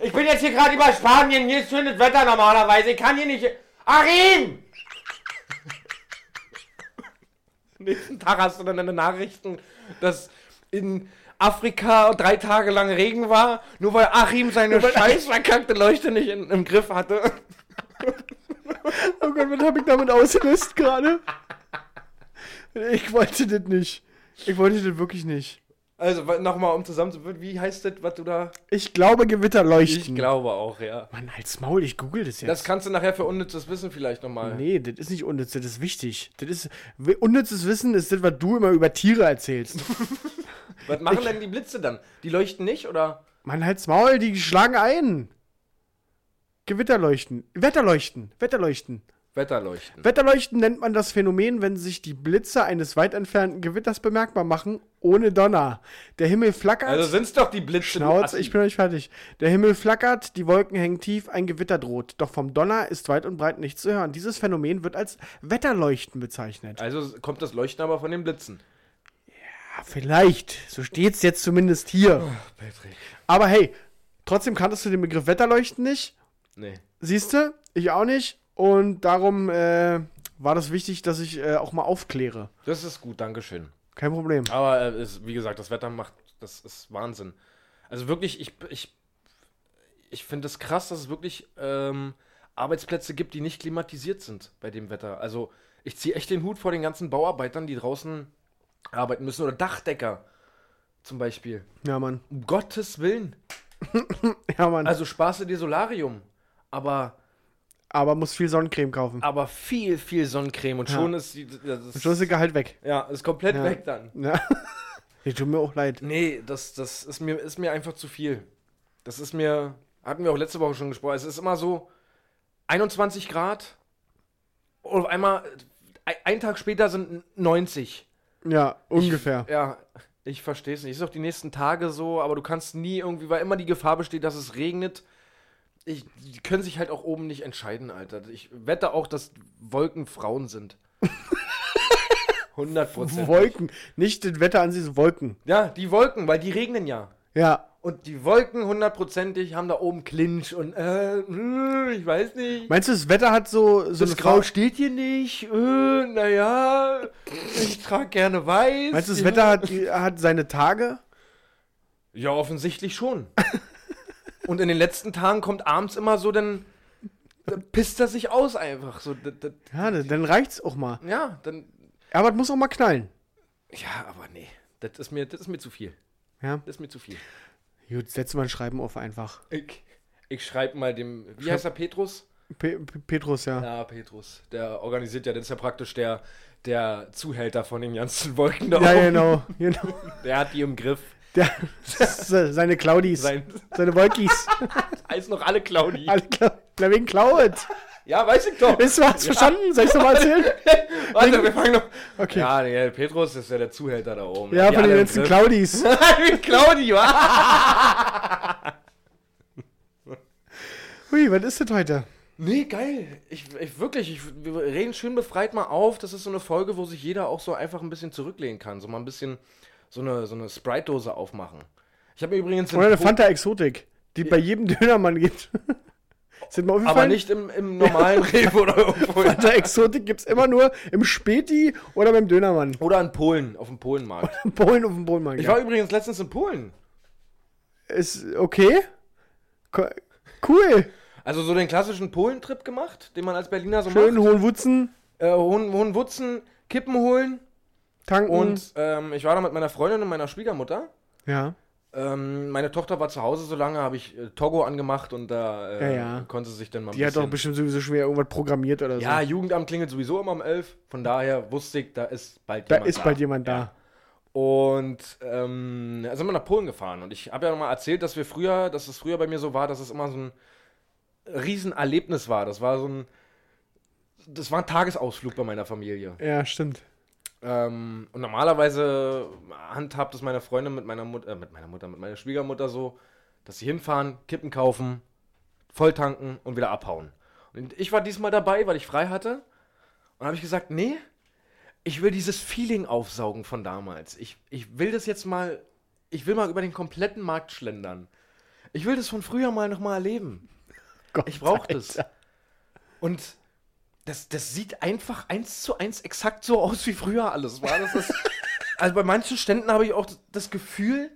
Ich bin jetzt hier gerade über Spanien, hier ist schönes Wetter normalerweise. Ich kann hier nicht. Achim! Nächsten Tag hast du dann eine Nachrichten, dass in Afrika drei Tage lang Regen war, nur weil Achim seine scheiß verkackte Leuchte nicht in, im Griff hatte.
Oh Gott, was habe ich damit ausgelöst gerade? Ich wollte das nicht. Ich wollte das wirklich nicht.
Also nochmal, um zusammenzuführen, wie heißt das, was du da...
Ich glaube, Gewitterleuchten.
Ich glaube auch, ja.
Mann, halt's Maul, ich google das jetzt.
Das kannst du nachher für unnützes Wissen vielleicht nochmal.
nee, das ist nicht unnütz, das ist wichtig. Das ist, unnützes Wissen ist das, was du immer über Tiere erzählst.
Was machen denn die Blitze dann? Die leuchten nicht, oder?
Mann, halt's Maul, die schlagen ein. Gewitterleuchten. Wetterleuchten. Wetterleuchten.
Wetterleuchten.
Wetterleuchten nennt man das Phänomen, wenn sich die Blitze eines weit entfernten Gewitters bemerkbar machen, ohne Donner. Der Himmel flackert.
Also sind's doch die Blitze.
Schnauz, ich bin noch nicht fertig. Der Himmel flackert, die Wolken hängen tief, ein Gewitter droht. Doch vom Donner ist weit und breit nichts zu hören. Dieses Phänomen wird als Wetterleuchten bezeichnet.
Also kommt das Leuchten aber von den Blitzen.
Ja, vielleicht. So steht's jetzt zumindest hier.
Patrick.
Aber hey, trotzdem kanntest du den Begriff Wetterleuchten nicht.
Nee.
Siehst du? Ich auch nicht. Und darum äh, war das wichtig, dass ich äh, auch mal aufkläre.
Das ist gut, Dankeschön.
Kein Problem.
Aber äh, ist, wie gesagt, das Wetter macht, das ist Wahnsinn. Also wirklich, ich, ich, ich finde es krass, dass es wirklich ähm, Arbeitsplätze gibt, die nicht klimatisiert sind bei dem Wetter. Also ich ziehe echt den Hut vor den ganzen Bauarbeitern, die draußen arbeiten müssen. Oder Dachdecker zum Beispiel.
Ja, Mann.
Um Gottes Willen.
Ja, Mann.
Also Spaße dir Solarium. Aber,
Aber muss viel Sonnencreme kaufen.
aber viel, viel Sonnencreme und
Ja.
schon ist die, das ist,
Und schon ist der Gehalt weg.
ja, ist komplett
Ja.
weg dann.
Ja. Nee, tut mir auch leid.
Nee, das, das ist, mir, ist mir einfach zu viel. Das ist mir, hatten wir auch letzte Woche schon gesprochen, es ist immer so 21 Grad und auf einmal, ein, Tag später sind 90.
Ja, ungefähr.
Ja, ich verstehe es nicht. Ist auch die nächsten Tage so, aber du kannst nie irgendwie, weil immer die Gefahr besteht, dass es regnet. Ich, die können sich halt auch oben nicht entscheiden, Alter. Ich wette auch, dass Wolken Frauen sind. 100 Prozent.
Wolken. Nicht das Wetter an sich, Wolken.
Ja, die Wolken, weil die regnen ja.
Ja.
Und die Wolken hundertprozentig haben da oben Clinch und äh, äh, ich weiß nicht.
Meinst du, das Wetter hat so, so
das Grau
Frau.
steht hier nicht. Äh, naja, ich trage gerne weiß.
Meinst du, das
ja.
Wetter hat, hat seine Tage?
Ja, offensichtlich schon. und in den letzten Tagen kommt abends immer so, dann, dann pisst er sich aus einfach. So, das, das,
Ja, dann- reicht's auch mal.
ja, dann.
Aber es muss auch mal knallen.
Ja, aber nee. Das ist mir, das ist mir zu viel.
Ja.
Das ist mir zu viel.
Gut, setz mal ein Schreiben auf einfach.
Ich, ich schreibe mal dem. Wie
Schreib-
heißt er Petrus?
Pe Pe- Petrus, ja.
Ja, Petrus. Der organisiert ja, das ist ja praktisch der, der Zuhälter von den ganzen Wolken da
Ja,
oben.
genau. genau.
Der hat die im Griff.
Der, se- seine Claudis.
Sein,
seine Wolkis.
heißt noch alle Claudi.
Alle wegen Cloud.
Ja, weiß ich doch.
Ist was verstanden? Soll ich noch mal erzählen?
Warte, wir fangen noch.
Okay.
Ja, der Petrus ist ja der Zuhälter da oben.
Ja, von den
Griff.
Claudis.
Wie Claudi, wa?
Hui, was ist das heute?
Nee, geil. Ich, ich wirklich, ich, wir reden schön befreit mal auf. Das ist so eine Folge, wo sich jeder auch so einfach ein bisschen zurücklehnen kann. So mal ein bisschen so eine, so eine Sprite-Dose aufmachen. Ich habe übrigens.
Oder eine Fanta Exotik, die bei jedem Dönermann gibt. Sind aufgefallen?
Aber nicht im, im normalen Rewe oder irgendwo.
Fanta Exotik gibt's immer nur im Späti oder beim Dönermann.
Oder in Polen, auf dem Polenmarkt.
In Polen auf dem Polenmarkt.
Ich
ja.
war übrigens letztens in Polen.
Ist okay. Co- Cool.
Also so den klassischen Polentrip gemacht, den man als Berliner so
Schön
macht.
Hohenwutzen,
Äh, Hohen, Hohenwutzen, Kippen holen.
Tanken.
Und ähm, ich war da mit meiner Freundin und meiner Schwiegermutter.
ja.
Ähm, meine Tochter war zu Hause so lange, habe ich äh, Togo angemacht und da äh,
Ja, ja.
konnte sie sich dann mal
Die hat doch bestimmt sowieso schwer irgendwas programmiert oder so.
ja, Jugendamt klingelt sowieso immer um 11. Von daher wusste ich, da ist bald
da
jemand
ist bald jemand da.
Und ähm, da sind wir nach Polen gefahren. Und ich habe ja nochmal erzählt, dass wir früher, dass es früher bei mir so war, dass es immer so ein Riesenerlebnis war. Das war so ein. Das war ein Tagesausflug bei meiner Familie.
Ja, stimmt.
Ähm, und normalerweise handhabt es meine Freundin mit meiner Mutter, äh, mit meiner Mutter, mit meiner Schwiegermutter so, dass sie hinfahren, Kippen kaufen, volltanken und wieder abhauen. Und ich war diesmal dabei, weil ich frei hatte. Und habe ich gesagt, nee, ich will dieses Feeling aufsaugen von damals. Ich, ich will das jetzt mal, ich will mal über den kompletten Markt schlendern. Ich will das von früher mal nochmal erleben.
Gott,
Ich brauche das. Und das, das sieht einfach eins zu eins exakt so aus, wie früher alles war. Das ist, also bei manchen Ständen habe ich auch das Gefühl,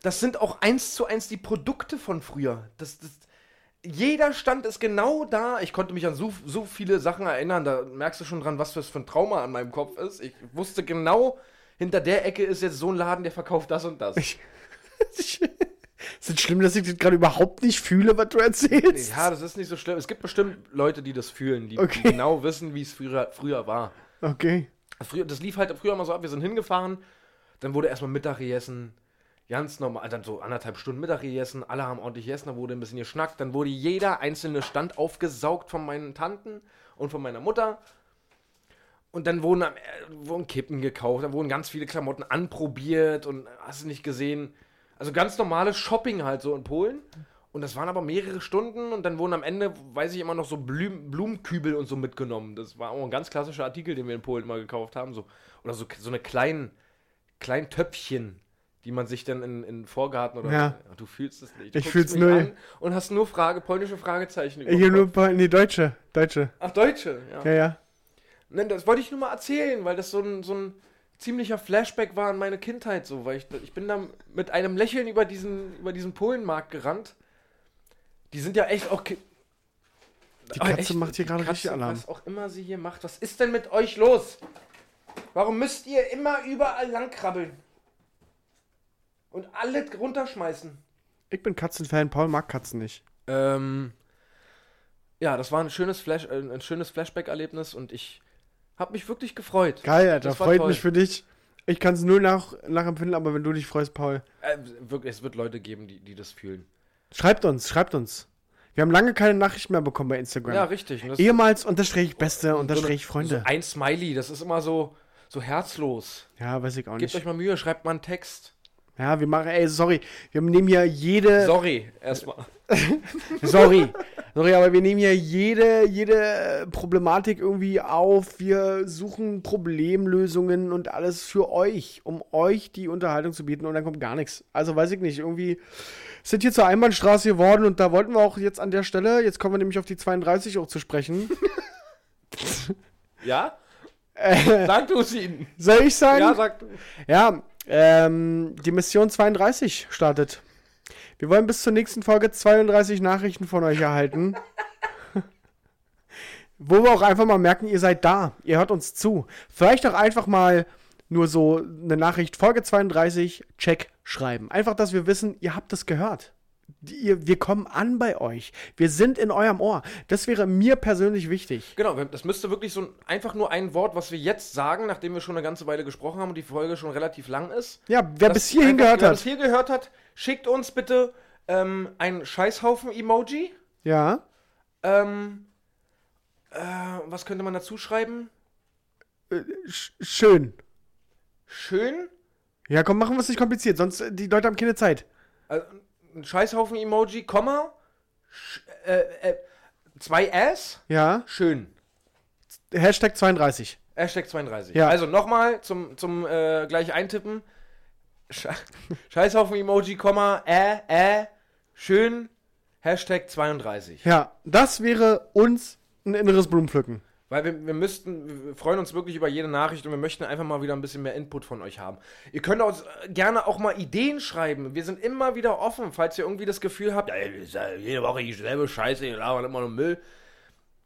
das sind auch eins zu eins die Produkte von früher. Das, das, jeder Stand ist genau da. Ich konnte mich an so, so viele Sachen erinnern. Da merkst du schon dran, was das für ein Trauma an meinem Kopf ist. Ich wusste genau, hinter der Ecke ist jetzt so ein Laden, der verkauft das und das.
Es ist schlimm, dass ich das gerade überhaupt nicht fühle, was du erzählst.
Ja, das ist nicht so schlimm. Es gibt bestimmt Leute, die das fühlen, die,
Okay.
die genau wissen, wie es früher, früher war.
Okay.
Früher, das lief halt früher immer so ab, wir sind hingefahren, dann wurde erstmal Mittag gegessen, ganz normal, dann so anderthalb Stunden Mittag gegessen, alle haben ordentlich gegessen, dann wurde ein bisschen geschnackt, dann wurde jeder einzelne Stand aufgesaugt von meinen Tanten und von meiner Mutter. Und dann wurden, äh, wurden Kippen gekauft, dann wurden ganz viele Klamotten anprobiert und hast du nicht gesehen. Also ganz normales Shopping halt so in Polen. Und das waren aber mehrere Stunden und dann wurden am Ende, weiß ich immer noch, so Blüm Blumenkübel und so mitgenommen. Das war auch ein ganz klassischer Artikel, den wir in Polen mal gekauft haben. So, oder so, so eine kleinen, kleinen Töpfchen, die man sich dann in, in den Vorgarten oder
Ja.
du fühlst es nicht. Du
Ich fühl's
an Und hast nur Frage, polnische Fragezeichen. über
Hier nur nee, Deutsche. Deutsche.
Ach, Deutsche, ja.
Ja, ja.
Nein, das wollte ich nur mal erzählen, weil das so ein, so ein ziemlicher Flashback war an meine Kindheit so, weil ich, ich bin da mit einem Lächeln über diesen, über diesen Polenmarkt gerannt. Die sind ja echt auch. ki-
Die
Ah,
Katze
echt,
macht hier gerade richtig Alarm.
Was auch immer sie hier macht. Was ist denn mit euch los? Warum müsst ihr immer überall langkrabbeln? Und alle runterschmeißen?
Ich bin Katzenfan, Paul mag Katzen nicht.
Ähm, ja, das war ein schönes, Flash, ein schönes Flashback-Erlebnis und ich habe mich wirklich gefreut.
Geil, Alter.
Das
Freut
toll.
mich für dich. Ich kann es nur nach, nachempfinden, aber wenn du dich freust, Paul.
Äh, wirklich, es wird Leute geben, die, die das fühlen.
Schreibt uns, schreibt uns. Wir haben lange keine Nachrichten mehr bekommen bei Instagram.
Ja, richtig. Und das-
Ehemals unterstrich Beste, unterstrich Freunde.
So ein Smiley, das ist immer so, so herzlos.
ja, weiß ich auch
Gebt
nicht.
euch mal Mühe, schreibt mal einen Text.
Ja, wir machen, ey, sorry. Wir nehmen hier jede.
Sorry, erstmal.
Sorry. Sorry, aber wir nehmen hier jede, jede Problematik irgendwie auf. Wir suchen Problemlösungen und alles für euch, um euch die Unterhaltung zu bieten und dann kommt gar nichts. Also weiß ich nicht, irgendwie sind hier zur Einbahnstraße geworden und da wollten wir auch jetzt an der Stelle, jetzt kommen wir nämlich auf die 32 auch zu sprechen.
Ja?
Äh.
Sag du es ihnen.
Soll ich sagen?
Ja, sag du.
Ja, ähm, die Mission 32 startet. Wir wollen bis zur nächsten Folge 32 Nachrichten von euch erhalten. Wo wir auch einfach mal merken, ihr seid da. Ihr hört uns zu. Vielleicht auch einfach mal nur so eine Nachricht, Folge 32, check, schreiben. Einfach, dass wir wissen, ihr habt es gehört. Wir kommen an bei euch. Wir sind in eurem Ohr. Das wäre mir persönlich wichtig.
Genau, das müsste wirklich so ein, einfach nur ein Wort, was wir jetzt sagen, nachdem wir schon eine ganze Weile gesprochen haben und die Folge schon relativ lang ist.
Ja, wer bis hierhin gehört
wer
hat.
bis hier gehört hat, schickt uns bitte ähm, ein Scheißhaufen-Emoji.
Ja.
Ähm, äh, was könnte man dazu schreiben?
Sch schön.
Schön.
Ja, komm, machen wir es nicht kompliziert, sonst äh, die Leute haben keine Zeit.
Also, ein Scheißhaufen-Emoji, Komma. Äh, äh, zwei S.
Ja.
Schön.
Hashtag 32.
Hashtag 32.
Ja.
Also nochmal zum, zum äh, gleich eintippen. Sche Scheißhaufen-Emoji, Komma, äh, äh, schön, Hashtag 32.
Ja, das wäre uns ein inneres Blumenpflücken.
Weil wir, wir müssten, wir freuen uns wirklich über jede Nachricht und wir möchten einfach mal wieder ein bisschen mehr Input von euch haben. Ihr könnt uns äh, gerne auch mal Ideen schreiben. Wir sind immer wieder offen, falls ihr irgendwie das Gefühl habt, ja jede Woche dieselbe Scheiße, ihr labert immer nur Müll.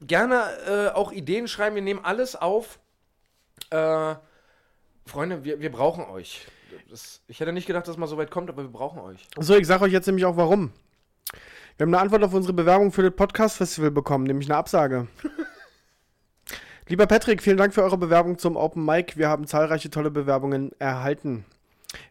Gerne äh, auch Ideen schreiben, wir nehmen alles auf. Äh, Freunde, wir, wir brauchen euch. Das, ich hätte nicht gedacht, dass es mal so weit kommt, aber wir brauchen euch.
So, ich sage euch jetzt nämlich auch warum. Wir haben eine Antwort auf unsere Bewerbung für das Podcast-Festival bekommen, nämlich eine Absage. Lieber Patrick, vielen Dank für eure Bewerbung zum Open Mic. Wir haben zahlreiche tolle Bewerbungen erhalten.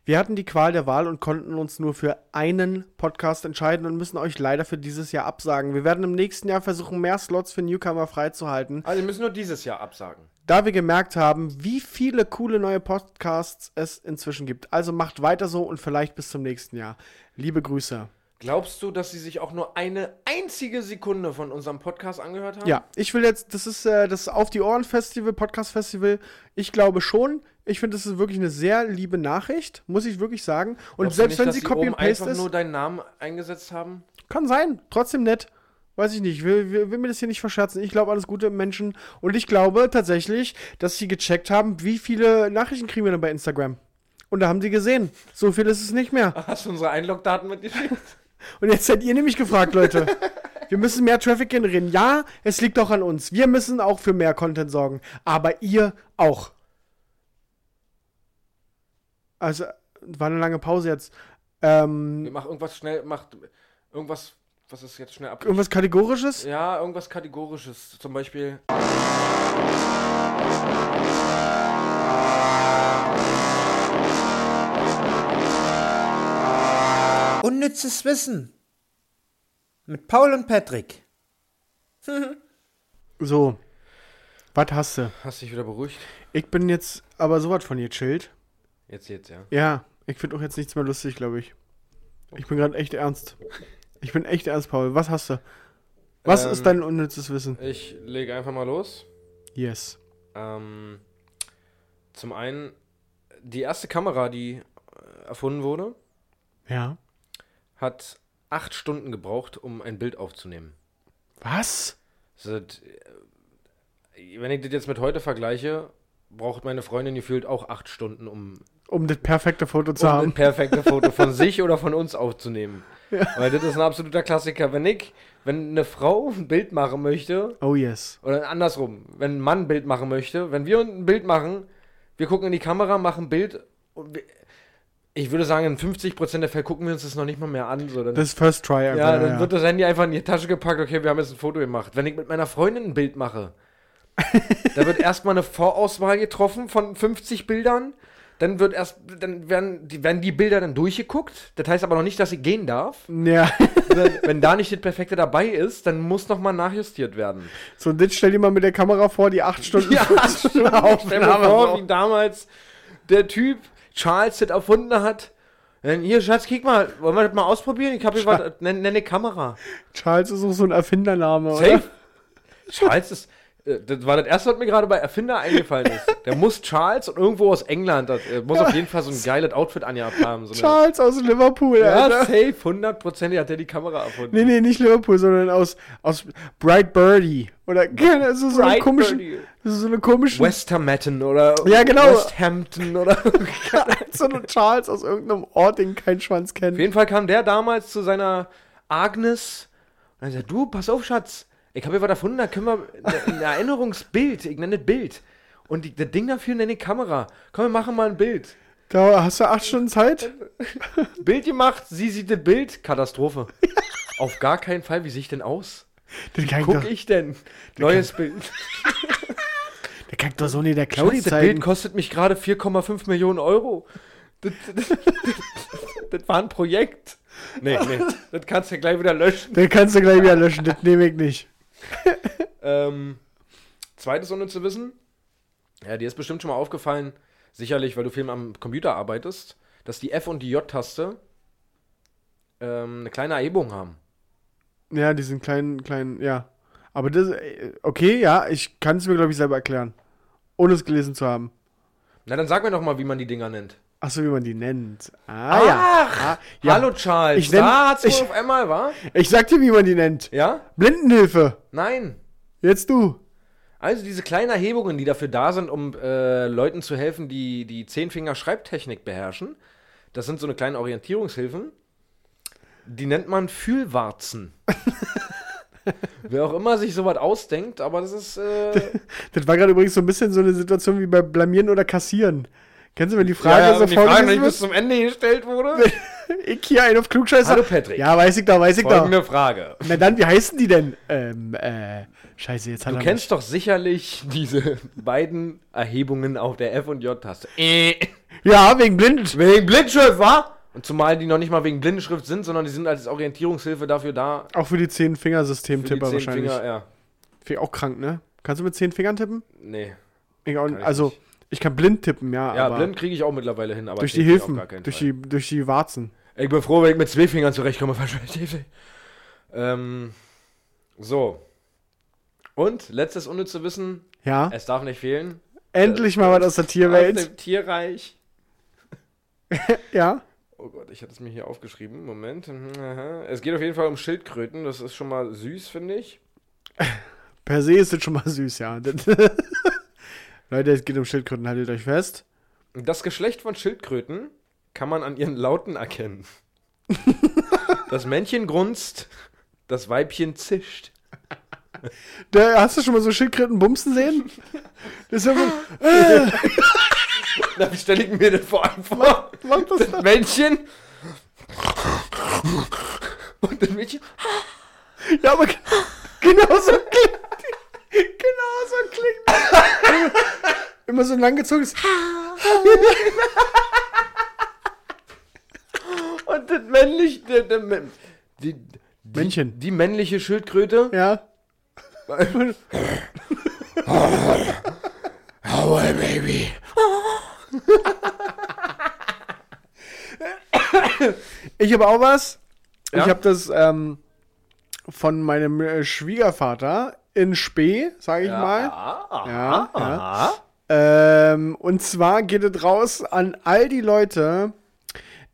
Wir hatten die Qual der Wahl und konnten uns nur für einen Podcast entscheiden und müssen euch leider für dieses Jahr absagen. Wir werden im nächsten Jahr versuchen, mehr Slots für Newcomer freizuhalten.
Also wir müssen nur dieses Jahr absagen.
da wir gemerkt haben, wie viele coole neue Podcasts es inzwischen gibt. Also macht weiter so und vielleicht bis zum nächsten Jahr. Liebe Grüße.
Glaubst du, dass sie sich auch nur eine einzige Sekunde von unserem Podcast angehört haben?
Ja, ich will jetzt, das ist äh, das Auf die Ohren Festival, Podcast Festival. Ich glaube schon. Ich finde, das ist wirklich eine sehr liebe Nachricht, muss ich wirklich sagen. Und
Glaubst
selbst
nicht,
wenn sie Copy and Paste ist,
nur deinen Namen eingesetzt haben?
kann sein. Trotzdem nett. Weiß ich nicht. Will, will, will mir das hier nicht verscherzen. Ich glaube alles Gute im Menschen. Und ich glaube tatsächlich, dass sie gecheckt haben, wie viele Nachrichten kriegen wir denn bei Instagram. Und da haben sie gesehen. So viel ist es nicht mehr.
Hast du unsere Einlogdaten mitgeschickt?
Und jetzt seid ihr nämlich gefragt, Leute. Wir müssen mehr Traffic generieren. Ja, es liegt auch an uns. Wir müssen auch für mehr Content sorgen. Aber ihr auch. Also, war eine lange Pause jetzt. Ähm,
Mach irgendwas schnell, mach irgendwas, was ist jetzt schnell ab.
irgendwas Kategorisches?
Ja, irgendwas Kategorisches. Zum Beispiel.
Unnützes Wissen. Mit Paul und Patrick.
So. Was hast du?
Hast dich wieder beruhigt?
Ich bin jetzt aber sowas von gechillt.
Jetzt, jetzt, ja.
Ja, ich finde auch jetzt nichts mehr lustig, glaube ich. Ich bin gerade echt ernst. Ich bin echt ernst, Paul. Was hast du? Was
Ähm,
ist dein unnützes Wissen?
Ich lege einfach mal los.
Yes.
Ähm, zum einen, die erste Kamera, die äh, erfunden wurde,
Ja.
Hat acht Stunden gebraucht, um ein Bild aufzunehmen.
Was?
Seit, äh, wenn ich das jetzt mit heute vergleiche, braucht meine Freundin gefühlt auch acht Stunden, um,
Um das perfekte Foto zu
um ein
haben.
perfektes Foto von sich oder von uns aufzunehmen. Weil das ist ein absoluter Klassiker. Wenn ich, wenn eine Frau ein Bild machen möchte,
Oh yes.
oder andersrum, wenn ein Mann ein Bild machen möchte, wenn wir ein Bild machen, wir gucken in die Kamera, machen ein Bild und wir, ich würde sagen, in 50% der Fälle gucken wir uns das noch nicht mal mehr an. So, dann,
Das First Try
ja, dann wird das Handy einfach in die Tasche gepackt, okay, wir haben jetzt ein Foto gemacht. Wenn ich mit meiner Freundin ein Bild mache, da wird erstmal eine Vorauswahl getroffen von 50 Bildern. Dann wird erst, dann werden die, werden die Bilder dann durchgeguckt. Das heißt aber noch nicht, dass ich gehen darf.
ja.
Wenn da nicht das Perfekte dabei ist, dann muss nochmal nachjustiert werden.
So, und das stell dir mal mit der Kamera vor, die acht Stunden
Ja,
Stunden
Stell dir
Aufnahme.
vor, wie damals der Typ Charles das erfunden hat. Hier, Schatz, kick mal, wollen wir das mal ausprobieren? Ich habe hier was, nenn, nenn eine Kamera.
Charles ist auch so ein Erfindername, oder?
Safe. Charles ist, äh, das war das erste, was mir gerade bei Erfinder eingefallen ist. Der muss Charles und irgendwo aus England, das, äh, muss auf jeden Fall so ein geiles Outfit angehabt haben. So
Charles aus Liverpool,
ja,
Alter.
safe, hundertprozentig hat der die Kamera erfunden.
Nee, nee, nicht Liverpool, sondern aus, aus Bright Birdie. Oder keine, also so
Bright
komische.
Birdie.
So eine komische.
Westermatten oder
Ja, genau.
Westhampton oder
so eine Charles aus irgendeinem Ort, den kein Schwanz
Auf
kennt.
jeden Fall kam der damals zu seiner Agnes und er sagt, du, pass auf, Schatz, ich habe hier was erfunden, da können wir ein Erinnerungsbild, ich nenne das Bild. Und die, das Ding dafür nenne ich Kamera. Komm, wir machen mal ein Bild.
Da hast du acht Stunden Zeit.
Bild gemacht, sie sieht das Bild, Katastrophe. Auf gar keinen Fall, wie sehe ich denn aus?
Den ich,
Guck
doch,
ich denn? Neues Bild.
Der kann doch so nicht der Claudi
Schatz, das Bild kostet mich gerade 4,5 Millionen Euro. Das, das, das, das war ein Projekt. Nee, nee, das kannst du ja gleich wieder löschen.
Den kannst du gleich wieder löschen, das nehme ich nicht.
Ähm, zweites ohne zu wissen, ja, dir ist bestimmt schon mal aufgefallen, sicherlich, weil du viel am Computer arbeitest, dass die F- und die J-Taste ähm, eine kleine Erhebung haben.
Ja, diesen kleinen, kleinen, ja. Aber das, äh, okay, ja, ich kann es mir, glaube ich, selber erklären. Ohne es gelesen zu haben.
Na, dann sag mir doch mal, wie man die Dinger nennt.
Achso, wie man die nennt. Ah, ja. Ah, ja.
Hallo Charles,
Ich nenn-
da hat's
ich-
auf einmal, wa?
Ich sag dir, wie man die nennt.
Ja?
Blindenhilfe.
Nein.
Jetzt du.
Also diese kleinen Erhebungen, die dafür da sind, um äh, Leuten zu helfen, die die Zehnfinger-Schreibtechnik beherrschen, das sind so eine kleine Orientierungshilfen. Die nennt man Fühlwarzen. Wer auch immer sich sowas ausdenkt, aber das ist. Äh,
Das war gerade übrigens so ein bisschen so eine Situation wie bei Blamieren oder Kassieren. Kennst du, wenn die Frage so
wenn die Frage
vorgelesen
nicht bis
wird?
zum Ende gestellt wurde.
Ich hier einen auf Klugscheißer.
Hallo Patrick.
Ja, weiß ich doch, weiß ich doch.
Folgende Frage.
Na dann, wie heißen die denn? Ähm, äh, scheiße, jetzt hat
Du kennst doch sicherlich diese beiden Erhebungen auf der F- und J-Taste. Äh.
mich. Ja, wegen blind.
Wegen Blindschrift, wa? Und zumal die noch nicht mal wegen Blindenschrift sind, sondern die sind als Orientierungshilfe dafür da.
Auch für die
Für die
Zehn-Finger-System-Tipper
zehn
wahrscheinlich.
Finger, ja.
Auch krank, ne? Kannst du mit zehn Fingern tippen?
Nee.
Ich also,
nicht.
ich kann blind tippen, ja,
Ja, blind kriege ich auch mittlerweile hin, aber
durch die Hilfen, durch die, durch die Warzen.
Ich bin froh, wenn ich mit zwei Fingern zurechtkomme. Verschwörungstheorie. Ähm, so. Und, letztes unnütze Wissen,
Ja.
es darf nicht fehlen.
Endlich mal was aus der
Aus
Tierwelt.
dem Tierreich.
Ja.
Oh Gott, ich hatte es mir hier aufgeschrieben. Moment. Mhm. Es geht auf jeden Fall um Schildkröten. Das ist schon mal süß, finde ich.
Per se ist das schon mal süß, ja. Leute, es geht um Schildkröten, haltet euch fest.
Das Geschlecht von Schildkröten kann man an ihren Lauten erkennen. das Männchen grunzt, das Weibchen zischt.
Da, hast du schon mal so Schildkröten bumsen sehen? Das ist ja so,
Na, wie stelle ich mir das vor? Einfach
macht das
das Männchen und das Mädchen.
Ja, aber ge- genau so klingt Genau so klingt Immer so ein langgezogenes
Und das männliche. Der, die, die,
Männchen.
Die männliche Schildkröte.
Ja.
Oh, baby.
Ich habe auch was.
Ja?
Ich habe das ähm, von meinem äh, Schwiegervater in Spee, sage ich mal. Ja, ja. Ähm, und zwar geht es raus an all die Leute,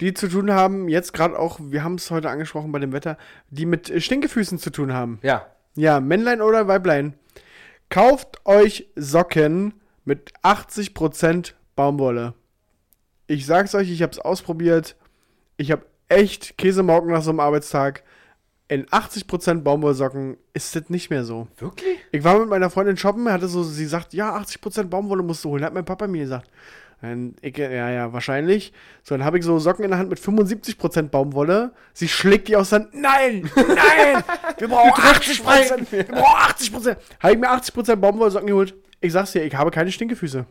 die zu tun haben, jetzt gerade auch, wir haben es heute angesprochen bei dem Wetter, die mit Stinkefüßen zu tun haben.
Ja.
Ja, Männlein oder Weiblein. Kauft euch Socken mit 80% Baumwolle. Ich sag's euch, ich hab's ausprobiert. Ich hab echt Käsemauken nach so einem Arbeitstag. In 80% Baumwollsocken ist das nicht mehr so.
Wirklich?
Ich war mit meiner Freundin shoppen, hatte so, sie sagt, ja, 80% Baumwolle musst du holen, hat mein Papa mir gesagt. Dann ich, ja, ja, wahrscheinlich. So, dann habe ich so Socken in der Hand mit 75% Baumwolle. Sie schlägt die aus der Hand. Nein, nein, wir brauchen 80%. Wir brauchen 80%. Habe ich mir 80% Baumwollsocken geholt. Ich sag's dir, ich habe keine Stinkefüße.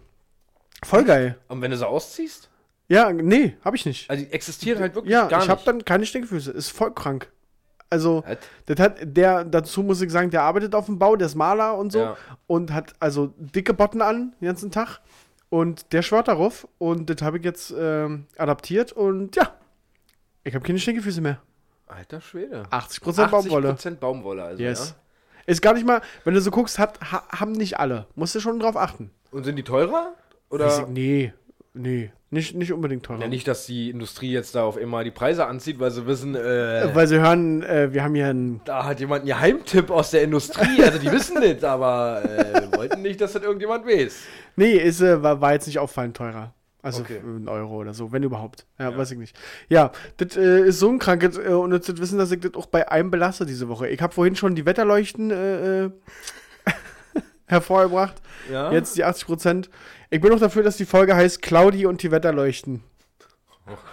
Voll geil.
Und wenn du sie ausziehst?
Ja, nee, habe ich nicht.
Also die existieren halt wirklich
Ja,
gar
ich habe
nicht.
dann keine Stinkefüße. Ist voll krank. Also, das hat der, dazu muss ich sagen, der arbeitet auf dem Bau, der ist Maler und so
Ja.
und hat also dicke Botten an den ganzen Tag und der schwört darauf und das habe ich jetzt ähm, adaptiert und ja, ich habe keine Stinkefüße mehr.
Alter Schwede.
80% Baumwolle.
80% Baumwolle, also,
Yes.
ja.
Ist gar nicht mal, wenn du so guckst, hat, ha, haben nicht alle. Musst du schon drauf achten.
Und sind die teurer? Oder?
Ich- nee, nee, nicht, nicht unbedingt teurer.
Ja, nicht, dass die Industrie jetzt da auf einmal die Preise anzieht, weil sie wissen, äh,
Weil sie hören, äh, wir haben hier einen
da hat jemand einen Geheimtipp aus der Industrie. Also die wissen das, aber äh, wollten nicht, dass das irgendjemand weiß.
Nee, ist, äh, war, war jetzt nicht auffallend teurer. Also
Okay.
einen Euro oder so, wenn überhaupt. Ja, weiß ich nicht. Ja, das äh, ist so ein krankes, äh, und jetzt das wissen, dass ich das auch bei einem belasse diese Woche. Ich habe vorhin schon die Wetterleuchten äh, äh, hervorgebracht.
Ja.
Jetzt die 80 Prozent. Ich bin auch dafür, dass die Folge heißt Claudi und die Wetterleuchten.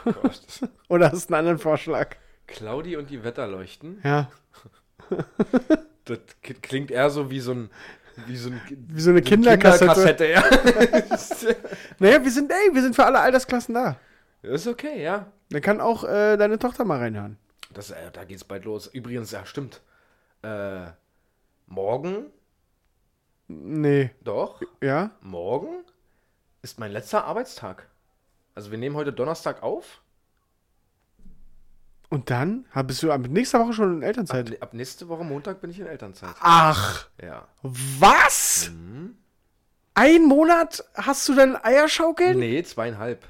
Oh Gott.
Oder hast du einen anderen Vorschlag?
Claudi und die Wetterleuchten.
Ja.
Das klingt eher so wie so ein. Wie so, ein,
Wie so eine Kinderkassette.
ja.
Naja, wir sind, ey, wir sind für alle Altersklassen da.
ist okay, ja.
Dann kann auch äh, deine Tochter mal reinhören.
Das, äh, da geht's bald los. Übrigens, ja, stimmt. Äh, morgen,
Nee.
doch,
Ja?
morgen ist mein letzter Arbeitstag. Also wir nehmen heute Donnerstag auf.
Und dann? Bist du ab nächster Woche schon in
Ab,
Elternzeit?
ab nächste Woche Montag bin ich in Elternzeit.
Ach.
Ja.
Was?
Mhm.
Ein Monat hast du dann Eierschaukeln?
Nee, zweieinhalb.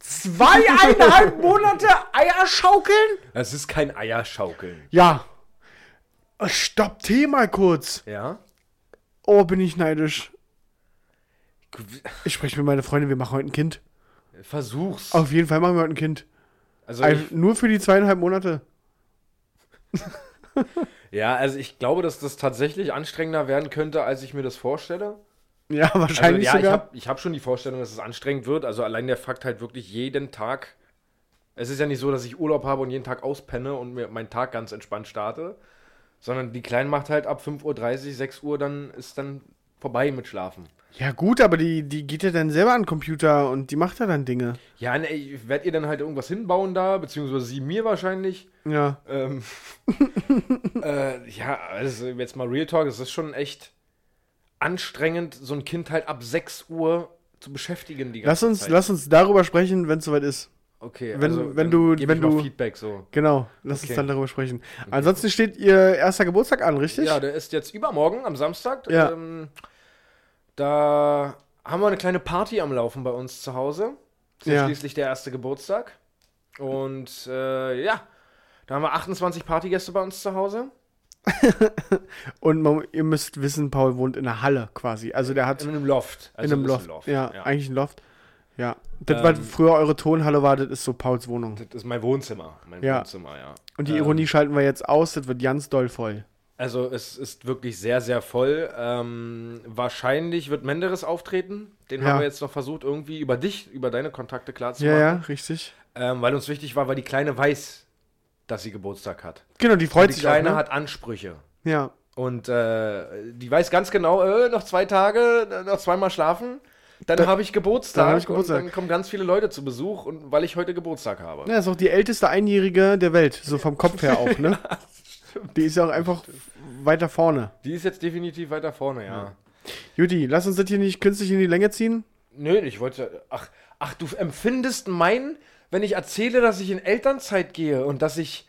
Zweieinhalb Monate Eierschaukeln?
Es ist kein Eierschaukeln.
Ja. Stopp, Tee mal kurz.
Ja?
Oh, bin ich neidisch. Ich spreche mit meiner Freundin, wir machen heute ein Kind.
Versuch's.
Auf jeden Fall machen wir heute ein Kind.
Also ich,
nur für die zweieinhalb Monate.
ja, also ich glaube, dass das tatsächlich anstrengender werden könnte, als ich mir das vorstelle.
Ja,
Also,
wahrscheinlich
ja, ich
sogar.
habe ich hab schon die Vorstellung, dass es anstrengend wird. Also allein der Fakt halt wirklich jeden Tag. Es ist ja nicht so, dass ich Urlaub habe und jeden Tag auspenne und mir meinen Tag ganz entspannt starte. Sondern die Kleine macht halt ab 5.30 Uhr, 6 Uhr, dann ist dann vorbei mit Schlafen.
Ja gut, aber die, die geht ja dann selber an den Computer und die macht ja dann Dinge.
Ja, ne, ich werde ihr dann halt irgendwas hinbauen da, beziehungsweise sie mir wahrscheinlich.
Ja.
Ähm, äh, ja, also jetzt mal Real Talk, es ist schon echt anstrengend, so ein Kind halt ab 6 Uhr zu beschäftigen die
Lass
ganze
uns,
Zeit.
lass uns darüber sprechen, wenn es soweit ist.
Okay,
Wenn-
also,
wenn du- wenn du-
Feedback so.
Genau, lass
Okay.
uns dann darüber sprechen. Ansonsten steht ihr erster Geburtstag an, richtig?
Ja, der ist jetzt übermorgen am Samstag.
Ja.
Ähm, da haben wir eine kleine Party am Laufen bei uns zu Hause. Ist ja schließlich der erste Geburtstag. Und äh, ja, da haben wir 28 Partygäste bei uns zu Hause.
Und man, ihr müsst wissen, Paul wohnt in einer Halle quasi. Also der hat
In einem Loft.
in einem Loft.
ein
Ja,
ja.
eigentlich ein Loft. Ja. Das,
Ähm,
was früher eure Tonhalle war, das ist so Pauls Wohnung.
Das ist mein Wohnzimmer. Mein
Ja.
Wohnzimmer, ja.
Und die
Ähm,
Ironie schalten wir jetzt aus, das wird ganz doll voll.
Also es ist wirklich sehr, sehr voll. Ähm, wahrscheinlich wird Menderes auftreten. Den
Ja.
haben wir jetzt noch versucht, irgendwie über dich, über deine Kontakte
Ja,
klarzumachen.
ja, richtig.
Ähm, weil uns wichtig war, weil die Kleine weiß, dass sie Geburtstag hat.
Genau, die freut
die
sich auch,
Kleine
ne?
hat Ansprüche.
Ja.
Und äh, die weiß ganz genau, äh, noch zwei Tage, äh, noch zweimal schlafen. Dann
Da-
habe ich Geburtstag,
dann hab ich Geburtstag.
und dann kommen ganz viele Leute zu Besuch, und weil ich heute Geburtstag habe.
Ja, ist auch die älteste Einjährige der Welt, so vom Kopf her auch, ne? Die ist ja auch einfach weiter vorne.
Die ist jetzt definitiv weiter vorne, ja.
Juti, lass uns das hier nicht künstlich in die Länge ziehen.
Nö, ich wollte. Ach, ach, du empfindest mein, wenn ich erzähle, dass ich in Elternzeit gehe und dass ich,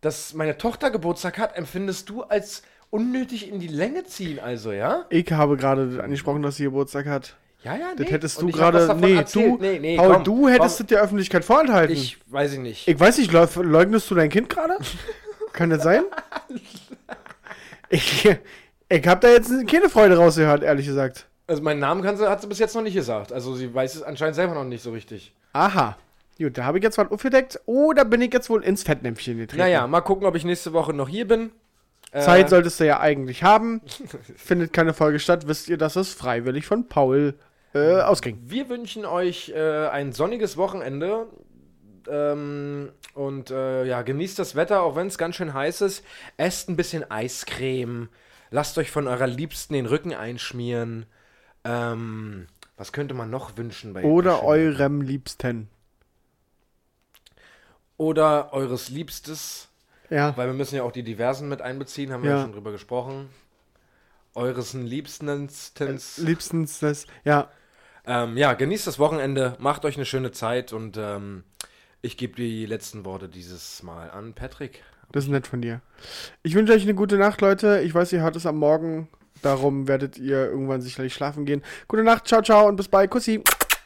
dass meine Tochter Geburtstag hat, empfindest du als unnötig in die Länge ziehen, also, ja?
Ich habe gerade angesprochen, dass sie Geburtstag hat.
Ja, ja,
Das
nee.
hättest
Und
du gerade. Nee,
erzählt.
du,
nee, nee,
Paul,
komm,
du hättest
komm.
es der Öffentlichkeit vorenthalten.
Ich weiß ich nicht.
Ich weiß nicht, leug- leugnest du dein Kind gerade? Kann das sein? ich ich habe da jetzt keine Freude rausgehört, ehrlich gesagt.
Also meinen Namen kann sie, hat sie bis jetzt noch nicht gesagt. Also sie weiß es anscheinend selber noch nicht so richtig.
Aha. Gut, da habe ich jetzt was aufgedeckt. Oder bin ich jetzt wohl ins Fettnäpfchen getreten?
Naja, mal gucken, ob ich nächste Woche noch hier bin. Äh,
Zeit solltest du ja eigentlich haben. Findet keine Folge statt, wisst ihr, dass es freiwillig von Paul äh, ausging.
Wir wünschen euch äh, ein sonniges Wochenende. Ähm, und äh, ja, genießt das Wetter, auch wenn es ganz schön heiß ist. Esst ein bisschen Eiscreme. Lasst euch von eurer Liebsten den Rücken einschmieren. Ähm, was könnte man noch wünschen bei
Oder eurem Liebsten.
Oder eures Liebstes.
Ja.
Weil wir müssen ja auch die Diversen mit einbeziehen, haben wir ja,
Ja.
schon drüber gesprochen. Eures Liebstens.
Liebstens das. Ja.
Ähm, ja, genießt das Wochenende, macht euch eine schöne Zeit und ähm, ich gebe die letzten Worte dieses Mal an Patrick.
Das ist nett von dir. Ich wünsche euch eine gute Nacht, Leute. Ich weiß, ihr hört es am Morgen. Darum werdet ihr irgendwann sicherlich schlafen gehen. Gute Nacht, ciao, ciao und bis bald. Kussi.